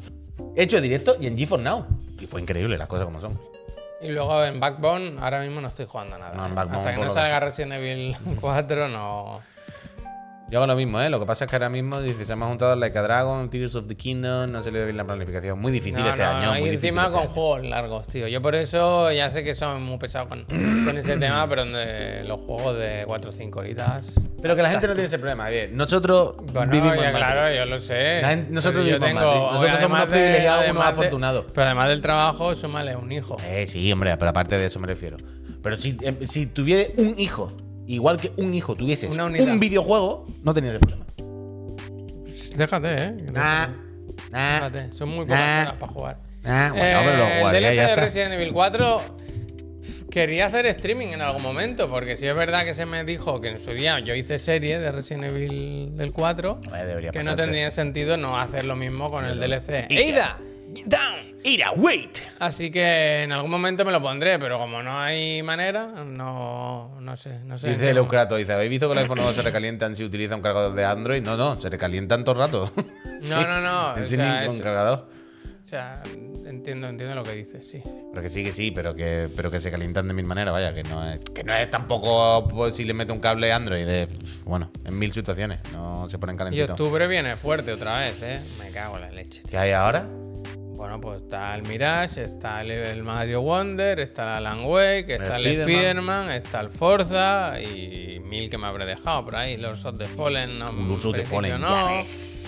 S2: He hecho directo y en GeForce Now. Y fue increíble las cosas como son.
S1: Y luego en Backbone, ahora mismo no estoy jugando a nada.
S2: No, en. Backbone,
S1: Hasta que no
S2: lo
S1: salga Resident Evil 4, no.
S2: Yo hago lo mismo, ¿eh? Lo que pasa es que ahora mismo dice, se ha juntado Like a Dragon, Tears of the Kingdom, no se le ve bien la planificación. Muy difícil
S1: No,
S2: este
S1: no,
S2: año. muy
S1: y encima
S2: este
S1: con
S2: año.
S1: juegos largos, tío. Yo por eso ya sé que son muy pesados con, con ese tema, pero donde los juegos de 4 o 5 horitas.
S2: Pero que la gente no tiene ese problema. Bien, nosotros
S1: Bueno,
S2: vivimos
S1: ya
S2: Madrid.
S1: claro, yo lo sé.
S2: Gente- nosotros
S1: Pero yo
S2: vivimos en Madrid. Nosotros somos unos privilegiados, unos
S1: de-
S2: afortunados.
S1: pero además del trabajo, súmale un hijo.
S2: Eh, sí, hombre, pero aparte de eso me refiero. Pero si, em, si tuviese un hijo, igual que un hijo tuvieses
S1: Una unidad.
S2: un videojuego, no tenías ese problema.
S1: Déjate, eh.
S2: Nah, nah,
S1: Déjate. Son muy pocas
S2: nah.
S1: horas para jugar.
S2: nah. Bueno, pero lo
S1: Eh, el DLC
S2: ya
S1: de
S2: está.
S1: Resident Evil 4 quería hacer streaming en algún momento, porque si es verdad que se me dijo que en su día yo hice serie de Resident Evil del 4,
S2: Eh, debería
S1: que no
S2: pasarte.
S1: tendría sentido no hacer lo mismo con el DLC.
S2: Ida.
S1: ¡Eida! ¡Down!
S2: Ira, wait.
S1: Así que en algún momento me lo pondré, pero como no hay manera, no, no sé. No sé
S2: Dice
S1: qué
S2: el
S1: mo-
S2: Eucrato, dice, ¿habéis visto que los iPhone nuevos se recalientan si utiliza un cargador de Android? No, no, se recalientan todo el rato.
S1: No, no, no.
S2: En
S1: o
S2: sin
S1: sea,
S2: ningún
S1: es-
S2: cargador.
S1: o sea, entiendo, entiendo lo que dices, sí.
S2: Pero que sí, que sí, pero que, pero que se calientan de mil maneras, vaya, que no es, que no es tampoco pues, si le mete un cable Android de, bueno, en mil situaciones, no se ponen
S1: Y
S2: calentitos.
S1: octubre viene fuerte otra vez, ¿eh? Me cago en la leche. tío.
S2: ¿Qué hay ahora?
S1: Bueno, pues está el Mirage, está el, el Mario Wonder, está el Alan Wake, está el
S2: Spiderman.
S1: Spider-Man, está el Forza y mil que me habré dejado por ahí. Los of the Fallen, no.
S2: Los of the Fallen,
S1: no.
S2: ya ves.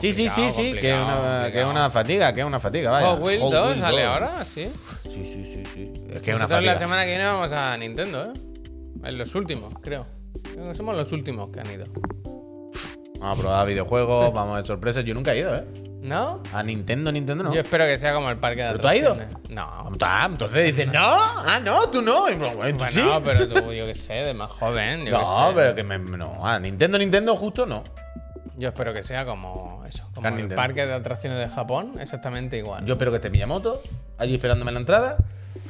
S2: Sí, sí, sí, sí, que es una, que fatiga, que es una fatiga, vaya.
S1: Hot Wheels
S2: Hot
S1: 2
S2: Wheels
S1: sale
S2: 2.
S1: ahora, sí.
S2: Sí, sí, sí, sí. Es que es una fatiga.
S1: la semana que viene vamos a Nintendo, ¿eh? En los últimos, creo. Creo que somos los últimos que han ido.
S2: Vamos a probar videojuegos, vamos a ver sorpresas. Yo nunca he ido, ¿eh?
S1: ¿No?
S2: A Nintendo, Nintendo no.
S1: Yo espero que sea como el parque de
S2: ¿Pero tú has ido?
S1: atracciones. No.
S2: Ah, entonces dices, no, ah, no, tú no. Y, bueno, ¿tú
S1: Bueno,
S2: sí?
S1: pero tú, yo qué sé, de más joven. Yo qué
S2: No,
S1: sé.
S2: pero que me. No, a Nintendo, Nintendo, justo no.
S1: Yo espero que sea como eso, como
S2: Gran
S1: el
S2: Nintendo.
S1: parque de atracciones de Japón, exactamente igual.
S2: Yo espero que esté Miyamoto allí esperándome en la entrada.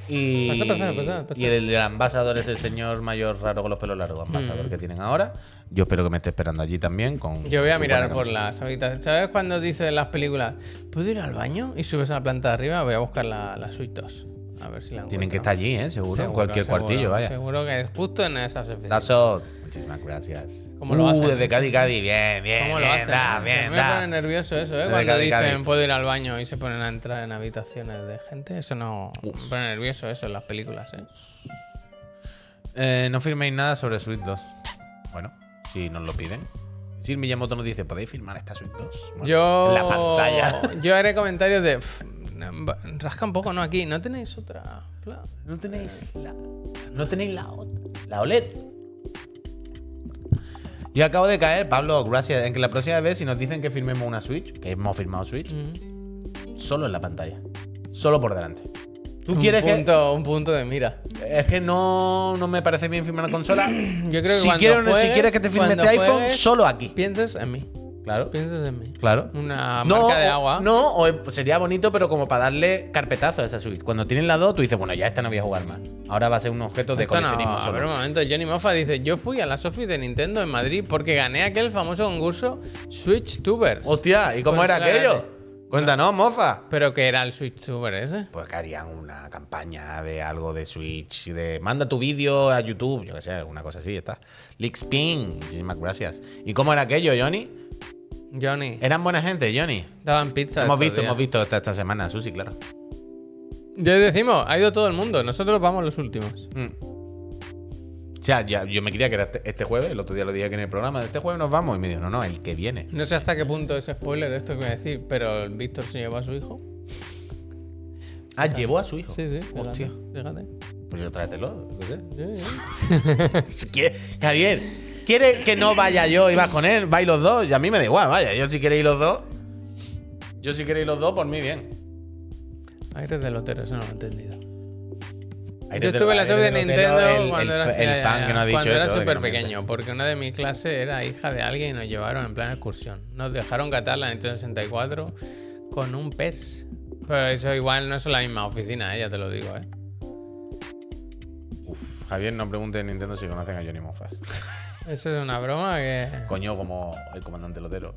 S2: Y,
S1: Pasa, pasa, pasa,
S2: y el, el ambasador es el señor mayor raro con los pelos largos, ambasador que tienen ahora. Yo espero que me esté esperando allí también. Con
S1: Mm. Yo voy a mirar por las habitaciones. ¿Sabes cuando dice en las películas, ¿puedo ir al baño? Y subes a la planta de arriba, voy a buscar la, la suite 2. A ver si la
S2: Tienen que estar allí, ¿eh? Seguro, en cualquier
S1: seguro,
S2: cuartillo, vaya.
S1: Seguro que es justo en esas oficinas.
S2: All. Muchísimas gracias.
S1: ¿Cómo lo
S2: uh,
S1: hacen?
S2: desde Cádiz, Cádiz. Bien, bien,
S1: ¿Cómo lo
S2: bien,
S1: hacen?
S2: da, bien,
S1: me
S2: da.
S1: pone nervioso eso, ¿eh?
S2: Desde
S1: Cuando
S2: Cádiz,
S1: dicen
S2: Cádiz.
S1: puedo ir al baño y se ponen a entrar en habitaciones de gente. Eso no. Me pone nervioso eso en las películas, ¿eh?
S2: Eh, no firméis nada sobre Switch 2. Bueno, si nos lo piden. Si Miyamoto nos dice, ¿podéis firmar esta Switch 2? Bueno,
S1: Yo.
S2: En la pantalla.
S1: Yo haré comentarios de. "Pff, rasca un poco, ¿no? Aquí. ¿No tenéis otra?
S2: No tenéis la. No tenéis la otra. La OLED. Yo acabo de caer, Pablo, gracias. En que la próxima vez, si nos dicen que firmemos una Switch, que hemos firmado Switch,
S1: Mm.
S2: solo en la pantalla. Solo por delante. ¿Tú
S1: Un
S2: quieres que.?
S1: punto, un punto de mira.
S2: Es que no, no me parece bien firmar la consola.
S1: Yo creo que
S2: si,
S1: cuando
S2: quiero- si quieres que te firme este iPhone, solo aquí.
S1: Pienses en mí.
S2: Claro.
S1: Pienses en mí.
S2: Claro.
S1: Una
S2: No,
S1: marca de
S2: o-
S1: agua.
S2: No, o pues sería bonito, pero como para darle carpetazo a esa Switch. Cuando tienes la 2, tú dices, bueno, ya esta no voy a jugar más. Ahora va a ser un objeto de
S1: Esto no,
S2: coleccionismo
S1: a
S2: solo.
S1: ver un momento, Johnny Mofa dice, yo fui a la Sofi de Nintendo en Madrid porque gané aquel famoso concurso Switch Tubers.
S2: Hostia, ¿y cómo
S1: Pues
S2: era aquello?
S1: gané.
S2: Cuéntanos, mofa.
S1: Pero que era el Switch Tuber ese.
S2: Pues que harían una campaña de algo de Switch, de manda tu vídeo a YouTube, yo qué sé, alguna cosa así, ya está. Lixping, muchísimas gracias. ¿Y cómo era aquello, Johnny?
S1: Johnny,
S2: Eran buena gente, Johnny.
S1: daban pizza.
S2: hemos visto,
S1: días.
S2: hemos visto esta, esta semana, Susi, claro.
S1: Ya decimos, ha ido todo el mundo, nosotros vamos los últimos.
S2: Mm. O sea, ya, yo me creía que era este, este jueves, el otro día lo dije aquí en el programa, de este jueves nos vamos, y me dijo, no, no, el que viene.
S1: No sé hasta qué punto es spoiler esto que voy a decir, pero Víctor se llevó a su hijo.
S2: Ah, llevó a su hijo.
S1: Sí, sí.
S2: Hostia.
S1: Fíjate.
S2: Pues yo tráetelo, qué sé.
S1: Sí,
S2: Javier, ¿quiere que no vaya yo y vas con él? ¿Vais los dos? Y a mí me da igual, vaya. Yo si queréis los dos. Yo si queréis los dos, por mí bien.
S1: Aires de lotero, eso no lo he entendido. Yo estuve en la sube de
S2: del
S1: Nintendo
S2: el-
S1: cuando
S2: el,
S1: era,
S2: el
S1: ya, ya,
S2: fan
S1: ya,
S2: que no ha dicho
S1: cuando
S2: eso.
S1: era súper
S2: no
S1: pequeño, porque una de mi clase era hija de alguien y nos llevaron en plan excursión. Nos dejaron catar la Nintendo 64 con un pez. Pero eso igual no es la misma oficina, eh, ya te lo digo, ¿eh?
S2: Uf, Javier, no pregunte en Nintendo si conocen a Johnny Moffat.
S1: Eso es una broma que...
S2: Coño, como el comandante Lotero.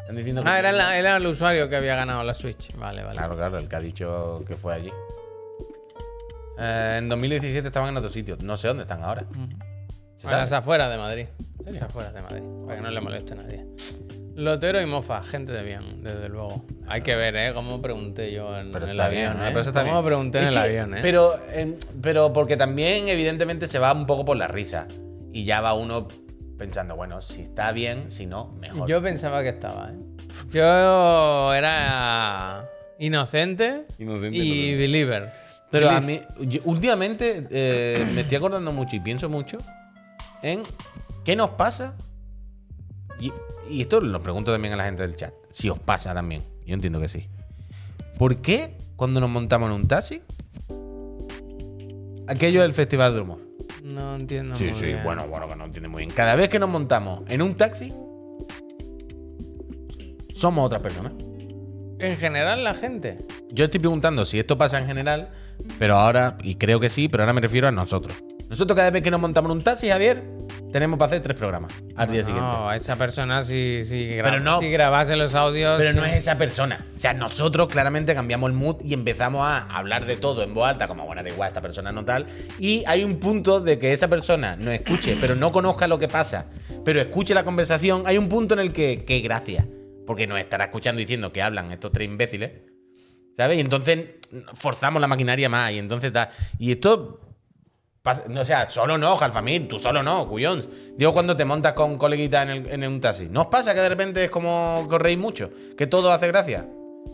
S2: Están diciendo que-
S1: Ah, era, la- era el usuario que había ganado la Switch. Vale, vale.
S2: Claro, claro, el que ha dicho que fue allí. Eh, en 2017 estaban en otro sitio. No sé dónde están ahora.
S1: Ujú. A
S2: sabe?
S1: las afueras de Madrid. Las afueras de Madrid. Para que no le moleste a nadie. Lotero y mofa, gente de bien, desde luego. Hay que ver, ¿eh? Cómo pregunté yo en,
S2: Pero
S1: el
S2: está
S1: avión,
S2: bien,
S1: ¿eh?
S2: pero eso está
S1: Cómo
S2: bien.
S1: pregunté en
S2: Es
S1: el
S2: que-
S1: avión, ¿eh?
S2: Pero, em, pero porque también, evidentemente, se va un poco por la risa. Y ya va uno pensando, bueno, si está bien, si no, mejor.
S1: Yo pensaba que estaba, ¿eh? Yo era inocente,
S2: Inocente,
S1: y
S2: inocente.
S1: believer.
S2: Pero a mí, yo- últimamente eh, me estoy acordando mucho y pienso mucho en qué nos pasa. Y, y esto lo pregunto también a la gente del chat. Si os pasa también. Yo entiendo que sí. ¿Por qué cuando nos montamos en un taxi? Aquello del Festival del Humor.
S1: No entiendo
S2: Sí,
S1: muy
S2: sí,
S1: bien.
S2: bueno, bueno, que no entiende muy bien. Cada vez que nos montamos en un taxi, somos otras personas.
S1: En general, la gente.
S2: Yo estoy preguntando si esto pasa en general, pero ahora, y creo que sí, pero ahora me refiero a nosotros. Nosotros cada vez que nos montamos en un taxi, Javier, tenemos para hacer tres programas al día siguiente.
S1: No, esa persona si, si, gra-
S2: Pero no-
S1: si grabase los audios.
S2: Pero no es esa persona. O sea, nosotros claramente cambiamos el mood y empezamos a hablar de todo en voz alta, como, bueno, da igual, esta persona no tal. Y hay un punto de que esa persona nos escuche, pero no conozca lo que pasa, pero escuche la conversación. Hay un punto en el que, qué gracia. Porque nos estará escuchando diciendo que hablan estos tres imbéciles. ¿Sabes? Y entonces forzamos la maquinaria más. Y entonces da. Y esto. No, o sea, solo no, Jalfamir, tú solo no, cuyón. Digo, cuando te montas con coleguita en, el- en un taxi. ¿No os pasa que de repente es como corréis mucho? Que todo hace gracia.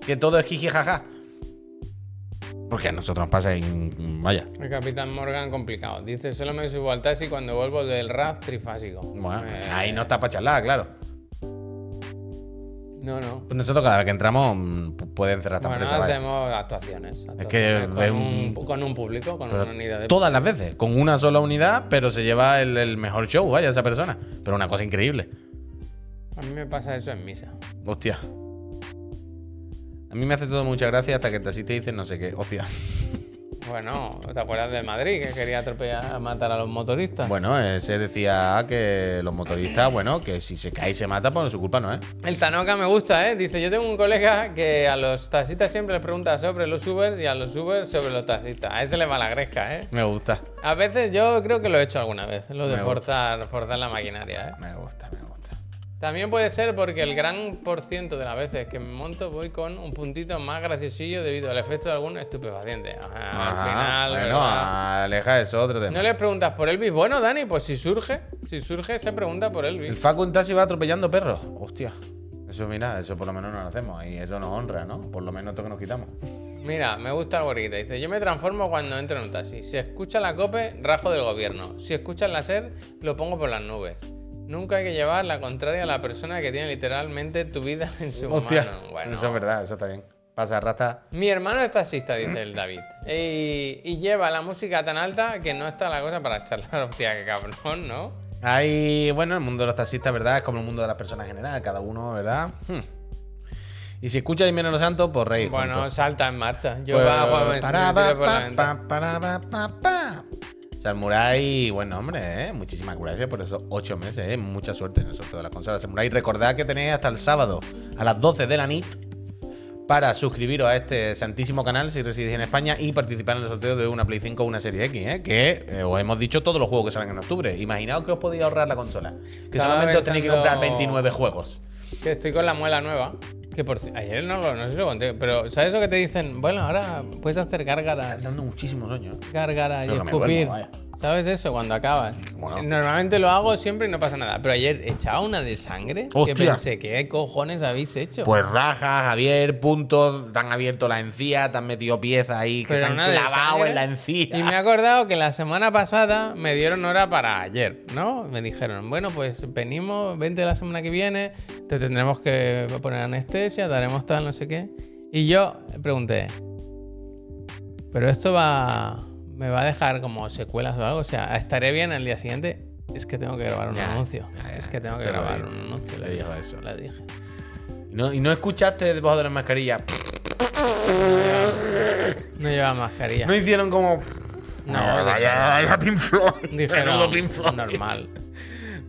S2: Que todo es jiji jaja. Porque a nosotros nos pasa en. Vaya.
S1: El Capitán Morgan complicado. Dice, solo me subo al taxi cuando vuelvo del RAF trifásico.
S2: Bueno,
S1: Eh,
S2: ahí no está para charlar, claro.
S1: No, no.
S2: Pues nosotros cada vez que entramos mm, pu- pueden cerrar esta
S1: Bueno,
S2: empresa.
S1: hacemos actuaciones.
S2: Es que
S1: actuaciones con,
S2: es
S1: un,
S2: un-
S1: con un público, con
S2: Pero
S1: una unidad de
S2: Todas las veces, con una sola unidad, pero se lleva el, el mejor show, vaya, esa persona. Pero una cosa increíble.
S1: A mí me pasa eso en misa.
S2: Hostia. A mí me hace todo mucha gracia hasta que el taxista dice no sé qué. Hostia.
S1: Bueno, ¿te acuerdas de Madrid que quería atropellar, matar a los motoristas?
S2: Bueno, eh, se decía que los motoristas, bueno, que si se cae y se mata, pues su culpa no es.
S1: El Tanoca me gusta, ¿eh? Dice, yo tengo un colega que a los taxistas siempre les pregunta sobre los Ubers y a los Ubers sobre los taxistas. A ese le va la gresca, ¿eh?
S2: Me gusta.
S1: A veces yo creo que lo he hecho alguna vez, lo de
S2: Me gusta.
S1: forzar, forzar la maquinaria, ¿eh?
S2: Me gusta, me gusta.
S1: También puede ser porque el gran por ciento de las veces que me monto voy con un puntito más graciosillo debido al efecto de algún estupefaciente. Ajá, al final,
S2: bueno,
S1: ¿verdad?
S2: aleja eso, otro tema.
S1: No le preguntas por Elvis. Bueno, Dani, pues si surge, si surge, se pregunta por Elvis.
S2: El Facu en taxi va atropellando perros. Hostia. Eso, mira, eso por lo menos no lo hacemos. Y eso nos honra, ¿no? Por lo menos esto que nos quitamos.
S1: Mira, me gusta el gorrita. Dice, yo me transformo cuando entro en un taxi. Si escucha la COPE, rajo del gobierno. Si escucha la SER, lo pongo por las nubes. Nunca hay que llevar la contraria a la persona que tiene literalmente tu vida en su
S2: Hostia.
S1: mano. Bueno,
S2: Eso es verdad, eso está bien. Pasa, rata.
S1: Mi hermano es taxista, dice el David. Y, y lleva la música tan alta que no está la cosa para charlar. Hostia, qué cabrón, ¿no?
S2: Hay, bueno, el mundo de los taxistas, ¿verdad? Es como el mundo de las personas en general, cada uno, ¿verdad? Hmm. Y si escucha Jimeno Los Santos, pues reír.
S1: Bueno, salta en marcha. Yo
S2: Pues,
S1: bajo, tiro
S2: pa,
S1: por la
S2: pa, pa, Samurai, bueno, hombre, ¿eh? muchísimas gracias por esos ocho meses, ¿eh? mucha suerte en el sorteo de las consolas Samurai. Recordad que tenéis hasta el sábado a las 12 de la nit para suscribiros a este santísimo canal si residís en España y participar en el sorteo de una Play 5 o una Serie X, ¿eh? que eh, os hemos dicho todos los juegos que salen en octubre. Imaginaos que os podéis ahorrar la consola, que
S1: Estaba
S2: solamente os tenéis que comprar
S1: pensando-
S2: 29 juegos.
S1: Que estoy con la muela nueva. Que por ayer no lo no sé si lo conté, pero ¿sabes lo que te dicen? Bueno, ahora puedes hacer gárgaras,
S2: Están dando muchísimo sueño.
S1: gárgaras y escupir. ¿Sabes eso? Cuando acabas.
S2: Bueno.
S1: Normalmente lo hago siempre y no pasa nada. Pero ayer echaba una de sangre que
S2: Hostia.
S1: pensé, ¿qué cojones habéis hecho?
S2: Pues rajas, Javier, puntos, te han abierto la encía, te han metido piezas ahí que
S1: Pero
S2: se han clavado en la encía.
S1: Y me he acordado que la semana pasada me dieron hora para ayer, ¿no? Me dijeron, bueno, pues venimos, vente la semana que viene, te tendremos que poner anestesia, daremos tal, no sé qué. Y yo pregunté, ¿pero esto va, me va a dejar como secuelas o algo? O sea, ¿estaré bien el día siguiente? Es que tengo que grabar un
S2: Ya,
S1: anuncio.
S2: ya, ya,
S1: es que tengo que grabar un anuncio.
S2: Le dijo eso.
S1: Le dije.
S2: ¿Y no, y no escuchaste debajo de la mascarilla?
S1: No lleva mascarilla.
S2: ¿No hicieron como.
S1: No,
S2: vaya,
S1: dijeron-
S2: vaya Pink Floyd.
S1: Dijeron,
S2: Menudo Pink Floyd.
S1: normal.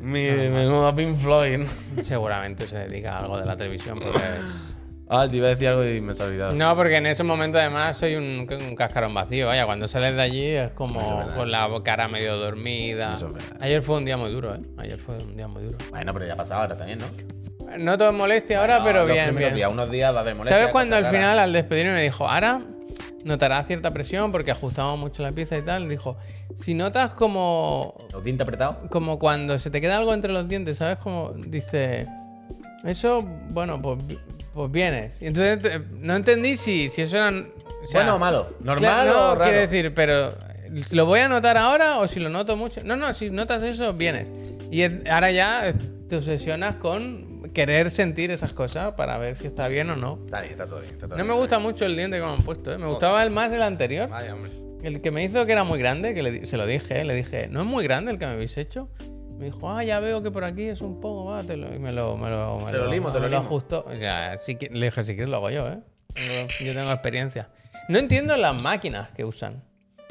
S2: Mi- Menudo Pink Floyd.
S1: Seguramente se dedica a algo de la televisión porque es.
S2: Ah, te iba a decir algo y me he olvidado.
S1: No, porque en ese momento además soy un, un cascarón vacío. Vaya, cuando sales de allí es como
S2: es
S1: con la cara medio dormida.
S2: Eso es verdad.
S1: Ayer fue un día muy duro, ¿eh? Ayer fue un día muy duro.
S2: Bueno, pero ya ha pasado ahora también, ¿no?
S1: No todo es molestia ahora,
S2: No,
S1: pero
S2: los
S1: bien, bien.
S2: días, unos días va a haber molestia.
S1: ¿Sabes cuando al final, al despedirme, me dijo, ahora notarás cierta presión porque ajustamos mucho la pieza y tal? Dijo, si notas como,
S2: ¿Los dientes apretados?
S1: como cuando se te queda algo entre los dientes, ¿sabes? Como dice, eso, bueno, pues, pues vienes. Y entonces no entendí si, si eso era... o sea,
S2: ¿Bueno o malo? ¿Normal
S1: Claro,
S2: o raro?
S1: quiero decir, pero ¿lo voy a notar ahora o si lo noto mucho? No, no, si notas eso, vienes. Y ahora ya te obsesionas con querer sentir esas cosas para ver si está bien o no.
S2: Está bien, está todo bien. Está todo
S1: No me
S2: bien.
S1: gusta mucho el diente que me han puesto, ¿eh? me gustaba el más del anterior.
S2: Vaya, hombre.
S1: El que me hizo que era muy grande, que le se lo dije, ¿eh? le dije, no es muy grande el que me habéis hecho. Me dijo, ah, ya veo que por aquí es un poco, va, te lo- y me lo, me lo, me
S2: Te lo limo, te lo limo.
S1: ajustó. Ya, si qui- le dije, si quieres lo hago yo, ¿eh? Yo tengo experiencia. No entiendo las máquinas que usan.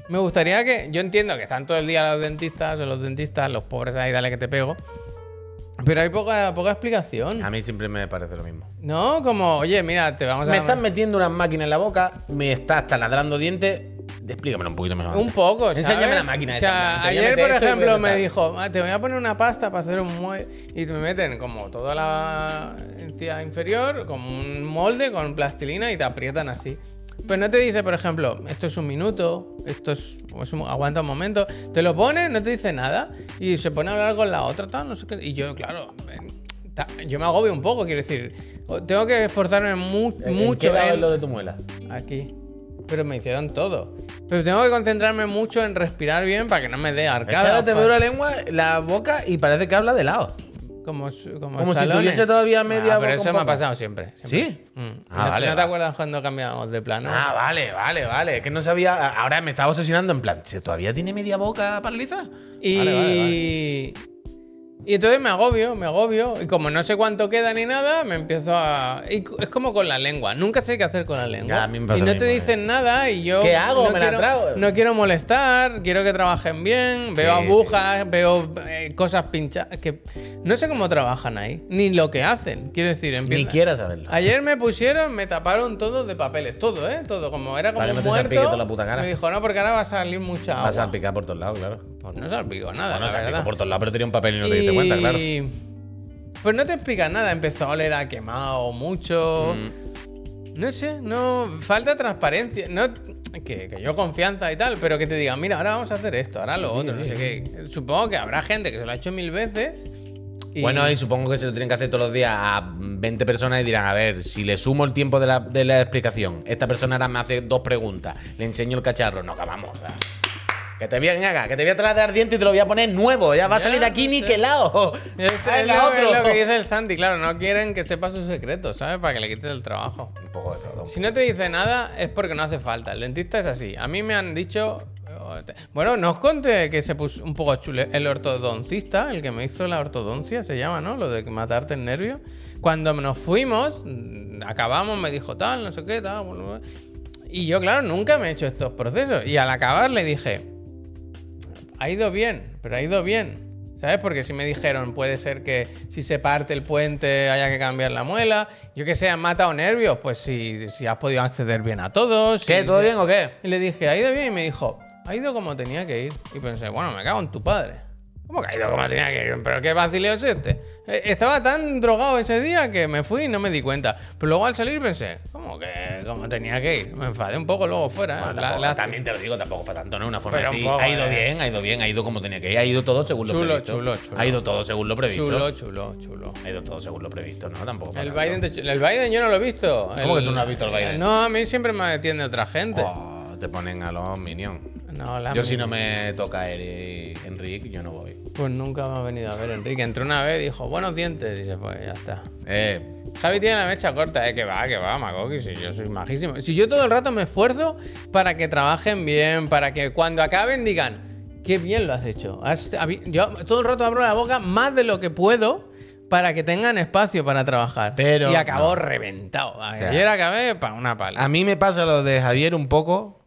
S1: Me gustaría que, yo entiendo que están todo el día los dentistas o los dentistas, los pobres ahí, dale que te pego. Pero hay poca, poca explicación.
S2: A mí siempre me parece lo mismo.
S1: No, como, oye, mira, te vamos a...
S2: Me estás metiendo una máquina en la boca, me estás taladrando dientes. Explícamelo un poquito mejor.
S1: Un poco, ¿sabes?
S2: Enséñame la máquina
S1: O sea, ayer, por ejemplo, me dijo, "Ah, te voy a poner una pasta para hacer un muelle. Y me meten como toda la encía inferior, como un molde con plastilina y te aprietan así. Pero no te dice, por ejemplo, esto es un minuto, esto es, es un- aguanta un momento. Te lo pone, no te dice nada. Y se pone a hablar con la otra, tal, no sé qué. Y yo, claro, yo me agobio un poco, quiero decir. Tengo que esforzarme mu-
S2: ¿En
S1: mucho
S2: qué
S1: en-
S2: lo de tu muela?
S1: Aquí. Pero me hicieron todo. Pero tengo que concentrarme mucho en respirar bien para que no me dé arcada.
S2: ahora te veo la lengua, la boca y parece que habla de lado.
S1: Como, como,
S2: Como si tuviese todavía media
S1: Ah, pero eso me ha pasado siempre. siempre.
S2: ¿Sí?
S1: Mm.
S2: Ah,
S1: ¿No,
S2: vale,
S1: ¿no te
S2: vale.
S1: acuerdas cuando cambiamos de plano?
S2: Ah, vale, vale, vale. Es que no sabía. Ahora me estaba obsesionando en plan, ¿se todavía tiene media boca paralizada?
S1: Y...
S2: Vale, vale, vale.
S1: Y entonces me agobio, me agobio. Y como no sé cuánto queda ni nada, me empiezo a. y es como con la lengua. Nunca sé qué hacer con la lengua.
S2: Ya, a mí me pasa
S1: y no te dicen nada y yo.
S2: ¿Qué hago?
S1: No
S2: ¿Me la
S1: quiero,
S2: trago?
S1: No quiero molestar, quiero que trabajen bien. Veo
S2: Sí,
S1: agujas, veo eh, cosas pinchadas. Que no sé cómo trabajan ahí, ni lo que hacen. Quiero decir,
S2: Ni
S1: empieza.
S2: quiera saberlo.
S1: Ayer me pusieron, me taparon todo de papeles, todo, ¿eh? Todo, como era como
S2: que
S1: un
S2: no
S1: muerto.
S2: toda la puta cara.
S1: Me dijo, no, porque ahora va a salir mucha agua.
S2: Vas a picar por todos lados, claro.
S1: Pues no salpicó nada,
S2: Bueno,
S1: la verdad.
S2: por todos lados, pero tenía un papel y no te diste cuenta, claro.
S1: Pues no te explican nada, empezó a oler a quemado mucho.
S2: Mm.
S1: No sé, no. Falta transparencia. No, que, que yo confianza y tal, pero que te digan, mira, ahora vamos a hacer esto, ahora lo
S2: Sí,
S1: otro,
S2: sí,
S1: no sé qué. Supongo que habrá gente que se lo ha hecho mil veces. y-
S2: Bueno, y supongo que se lo tienen que hacer todos los días a 20 personas y dirán, a ver, si le sumo el tiempo de la, de la explicación, esta persona ahora me hace dos preguntas, le enseño el cacharro, no acabamos. o sea, que te voy a que te voy a trasladar diente y te lo voy a poner nuevo, ya va a salir de aquí
S1: no sé.
S2: niquelado.
S1: Es, es
S2: Venga,
S1: lo, es lo que dice el Santi, claro, no quieren que sepa sus secretos, ¿sabes? Para que le quites el trabajo.
S2: Un poco de todo.
S1: Si no te dice nada es porque no hace falta. El dentista es así. A mí me han dicho... Bueno, no os conté que se puso un poco chule. El ortodoncista, el que me hizo la ortodoncia, se llama, ¿no? Lo de matarte el nervio. Cuando nos fuimos, mm, acabamos, me dijo tal, no sé qué, tal. Y yo, claro, nunca me he hecho estos procesos. Y al acabar le dije, ha ido bien, pero ha ido bien. ¿Sabes? Porque si me dijeron, puede ser que si se parte el puente haya que cambiar la muela. Yo que sé, han matado nervios, pues si, si has podido acceder bien a todos.
S2: ¿Qué? ¿Todo bien o qué?
S1: Y le dije, ¿ha ido bien? Y me dijo, ha ido como tenía que ir. Y pensé, bueno, me cago en tu padre. ¿Cómo que ha ido como tenía que ir? ¿Pero qué vacileo es este? Eh, Estaba tan drogado ese día que me fui y no me di cuenta. Pero luego al salir pensé, ¿cómo que como tenía que ir? Me enfadé un poco luego fuera. ¿eh?
S2: Bueno,
S1: La-
S2: tampoco-
S1: la-
S2: también te lo digo, tampoco para tanto, no es una forma
S1: Pero
S2: de
S1: un
S2: decir,
S1: poco,
S2: ha ido
S1: eh.
S2: bien, ha ido bien, ha ido como tenía que ir, ha ido todo según lo previsto.
S1: chulo, chulo.
S2: Ha ido todo según lo previsto.
S1: Chulo, chulo, chulo.
S2: Ha ido todo según lo previsto, ¿no? Tampoco. para
S1: El
S2: tanto.
S1: Biden, te- el Biden yo no lo he visto.
S2: ¿Cómo que tú no has visto el Biden?
S1: No, a mí siempre me atiende otra gente.
S2: Oh, te ponen a los minions.
S1: No, la
S2: Yo si no me toca Enrique, yo no voy.
S1: Pues nunca me ha venido a ver Enrique. Entró una vez, dijo, buenos dientes, y se fue, ya está.
S2: Eh,
S1: Javi tiene la mecha corta, eh, que va, que va, Magoki, si yo soy majísimo. Si yo todo el rato me esfuerzo para que trabajen bien, para que cuando acaben digan, qué bien lo has hecho. Has- yo todo el rato abro la boca más de lo que puedo para que tengan espacio para trabajar.
S2: Pero
S1: y acabó
S2: no.
S1: reventado.
S2: sea,
S1: Ayer acabé para una pala.
S2: a mí me pasa lo de Javier un poco.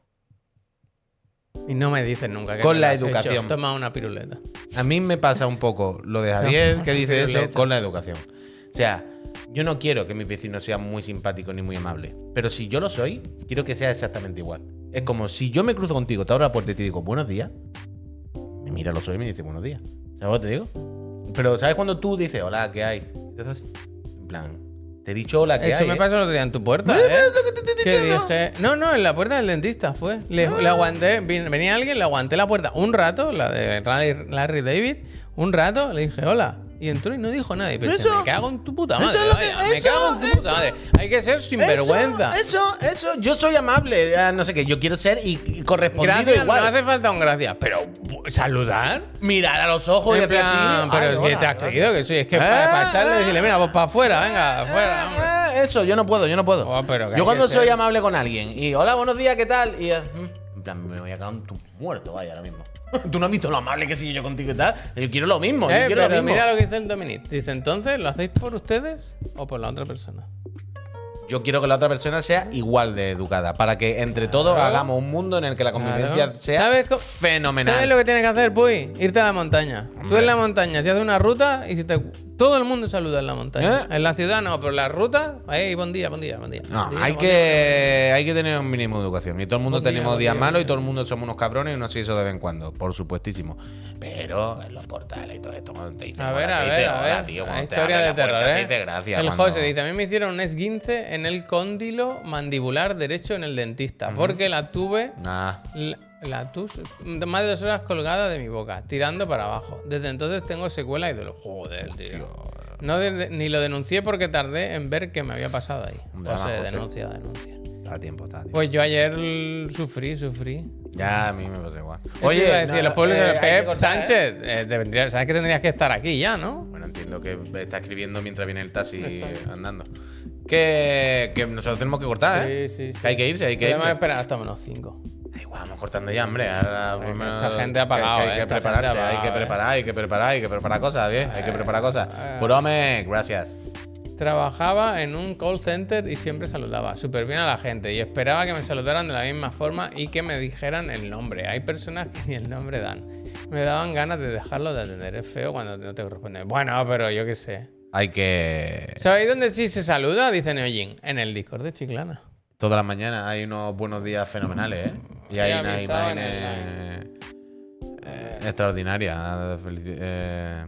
S1: Y no me dicen nunca que
S2: Con
S1: me
S2: la
S1: hecho.
S2: educación.
S1: Toma una piruleta.
S2: A mí me pasa un poco lo de Javier que dice eso con la educación. O sea, Yo no quiero que mis vecinos sean muy simpáticos ni muy amables. Pero si yo lo soy, quiero que sea exactamente igual. Es como si yo me cruzo contigo, te abro la puerta y te digo buenos días. Me mira los ojos y me dice buenos días. ¿Sabes lo que te digo? Pero ¿sabes cuando tú dices hola, qué hay? En plan, te he dicho hola, qué
S1: Eso
S2: hay.
S1: me
S2: ¿eh?
S1: pasó el otro día en tu puerta. ¿eh?
S2: ¿Ves lo que
S1: Que dije, no, no, en la puerta del dentista fue. Le,
S2: Ah.
S1: le aguanté, vin- venía alguien, le aguanté la puerta un rato, la de Larry, Larry David, un rato, le dije hola. Y entró y no dijo nada. Y pensé,
S2: Eso-
S1: me cago en tu puta madre.
S2: que-
S1: me
S2: eso-
S1: cago en tu puta madre. Hay que ser sinvergüenza.
S2: Eso, eso. Yo soy amable. No sé qué. Yo quiero ser y, y correspondido
S1: Gracias,
S2: igual.
S1: no hace falta un gracias, pero saludar.
S2: Mirar a los ojos y
S1: En
S2: hacer
S1: plan,
S2: así.
S1: pero es que te has creído que soy. Es que
S2: Ah,
S1: para, echarle y decirle, mira, pues para afuera, venga, afuera, hombre.
S2: ah, Eso, yo no puedo, yo no puedo.
S1: Oh, pero
S2: yo cuando soy
S1: ser-
S2: amable con alguien y hola, buenos días, ¿qué tal? Y eh, mm, en plan, me voy a cagar en tu muerto, vaya, ahora mismo. Tú no has visto lo amable que soy yo contigo y tal. Yo quiero lo mismo, yo
S1: Eh,
S2: quiero lo
S1: pero
S2: mismo.
S1: mira lo que dice el Dominic. Dice, entonces, ¿lo hacéis por ustedes o por la otra persona?
S2: Yo quiero que la otra persona sea igual de educada. Para que entre todos hagamos un mundo en el que la convivencia
S1: Claro.
S2: sea
S1: ¿Sabes co-
S2: fenomenal.
S1: ¿Sabes lo que tienes que hacer, Puy? Irte a la montaña. Tú en la montaña, si haces una ruta y si te... Todo el mundo saluda en la montaña.
S2: ¿Eh?
S1: En la ciudad no, pero en la ruta, ahí, buen día, buen día, buen día.
S2: No,
S1: día,
S2: hay
S1: día.
S2: que, hay que tener un mínimo de educación. Y todo el mundo
S1: Buen
S2: tenemos días
S1: día,
S2: malos y todo el mundo somos unos cabrones y uno se hizo de vez en cuando, por supuestísimo. Pero en los portales y todo esto, cuando te dicen
S1: A ver, a ver, a ver.
S2: tío, te
S1: historia de
S2: la puerta,
S1: terror,
S2: se
S1: ¿eh?
S2: dice gracias.
S1: El
S2: cuando-
S1: José dice, también me hicieron un esguince en el cóndilo mandibular derecho en el dentista, porque la tuve
S2: Nah.
S1: La, la tus más de dos horas colgada de mi boca, tirando para abajo. Desde entonces tengo secuela y dolor. Joder, tío. No de- ni lo denuncié porque tardé en ver qué me había pasado ahí.
S2: Drama,
S1: José,
S2: José.
S1: denuncia, denuncia.
S2: Está a tiempo, está a tiempo.
S1: Pues yo ayer sufrí, sufrí.
S2: Ya a mí me pasa igual.
S1: Oye, decir, los pueblos
S2: eh,
S1: de
S2: que
S1: Pep
S2: cortar, ¿eh?
S1: Sánchez, eh, vendría- sabes que tendrías que estar aquí ya, ¿no?
S2: Bueno, entiendo que está escribiendo mientras viene el taxi andando. Que, que nosotros tenemos que cortar, ¿eh?
S1: Sí, sí, sí.
S2: Que hay que irse, hay que
S1: Podemos
S2: irse.
S1: esperar hasta menos 5.
S2: Vamos cortando ya, hombre. Ahora,
S1: Esta gente ha pagado, eh,
S2: Hay que prepararse,
S1: ha
S2: hay que
S1: eh.
S2: preparar, hay que preparar, hay que preparar cosas, bien. Hay que preparar cosas.
S1: eh.
S2: Purome, gracias.
S1: Trabajaba en un call center y siempre saludaba súper bien a la gente y esperaba que me saludaran de la misma forma y que me dijeran el nombre. Hay personas que ni el nombre dan. Me daban ganas de dejarlo de atender. Es feo cuando no te corresponde. Bueno, pero yo qué sé.
S2: Hay que.
S1: ¿Sabéis dónde sí se saluda? Dice Neojin. En el Discord de Chiclana.
S2: Todas las mañanas hay unos buenos días fenomenales, ¿eh? Y hay unas imágenes eh, extraordinarias. felici- eh,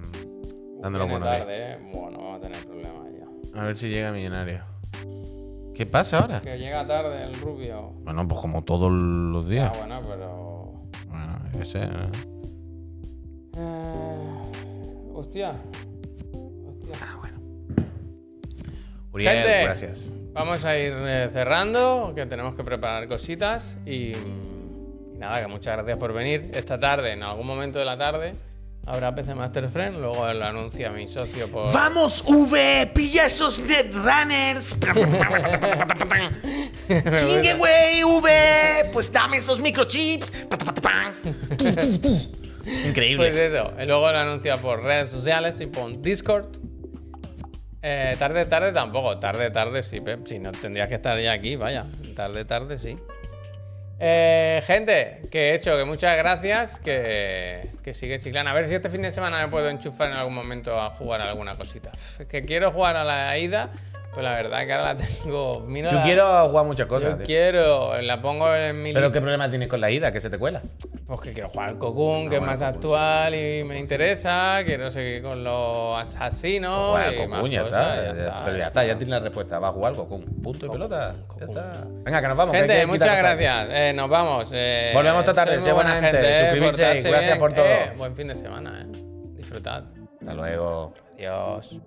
S2: los
S1: Viene
S2: buenos días.
S1: tarde, ¿eh? Bueno, vamos a tener problemas ya.
S2: A ver si llega millonario. ¿Qué pasa ahora?
S1: Que llega tarde el rubio.
S2: Bueno, pues como todos los días.
S1: Ah, bueno, pero...
S2: Bueno, yo sé. ¿no?
S1: Eh, Hostia. Hostia.
S2: Ah, bueno. Uriel,
S1: Gente.
S2: gracias.
S1: Vamos a ir eh, cerrando, que tenemos que preparar cositas y, y nada, que muchas gracias por venir. Esta tarde, en algún momento de la tarde, habrá PC Master Friend, luego lo anuncia mi socio por...
S2: ¡Vamos, V! ¡Pilla esos Netrunners! ¡Chingue, güey, V! Pues dame esos microchips. Increíble.
S1: Pues eso, luego lo anuncia por redes sociales y por Discord. Eh, tarde, tarde tampoco, tarde, tarde sí, Pep. Si no tendrías que estar ya aquí, vaya. Tarde, tarde sí. Eh, gente, que he hecho, que muchas gracias, que, que sigue chiclana. A ver si este fin de semana me puedo enchufar en algún momento a jugar alguna cosita. Es que quiero jugar a la ida, pues la verdad que ahora la tengo. Mira
S2: Yo
S1: la-
S2: quiero jugar muchas
S1: yo
S2: cosas. tío.
S1: quiero, la pongo en mi
S2: Pero
S1: lista.
S2: ¿qué problema tienes con la ida? Que se te cuela.
S1: Pues que quiero jugar al Cocoon, que es
S2: bueno,
S1: más actual y me interesa. Quiero seguir con los asesinos.
S2: Al
S1: más
S2: Cocoon, ya está.
S1: ya
S2: Ya,
S1: está,
S2: pero ya está, ya tienes la respuesta. Va a jugar Cocoon. Punto y pelota. Ya está. Venga, que nos vamos.
S1: Gente,
S2: que
S1: muchas gracias. Eh, nos vamos. Eh,
S2: Volvemos esta tarde. Sea buena gente.
S1: eh,
S2: Suscribirse y gracias
S1: bien.
S2: por todo.
S1: Eh, buen fin de semana. Eh. Disfrutad.
S2: Hasta luego.
S1: Adiós.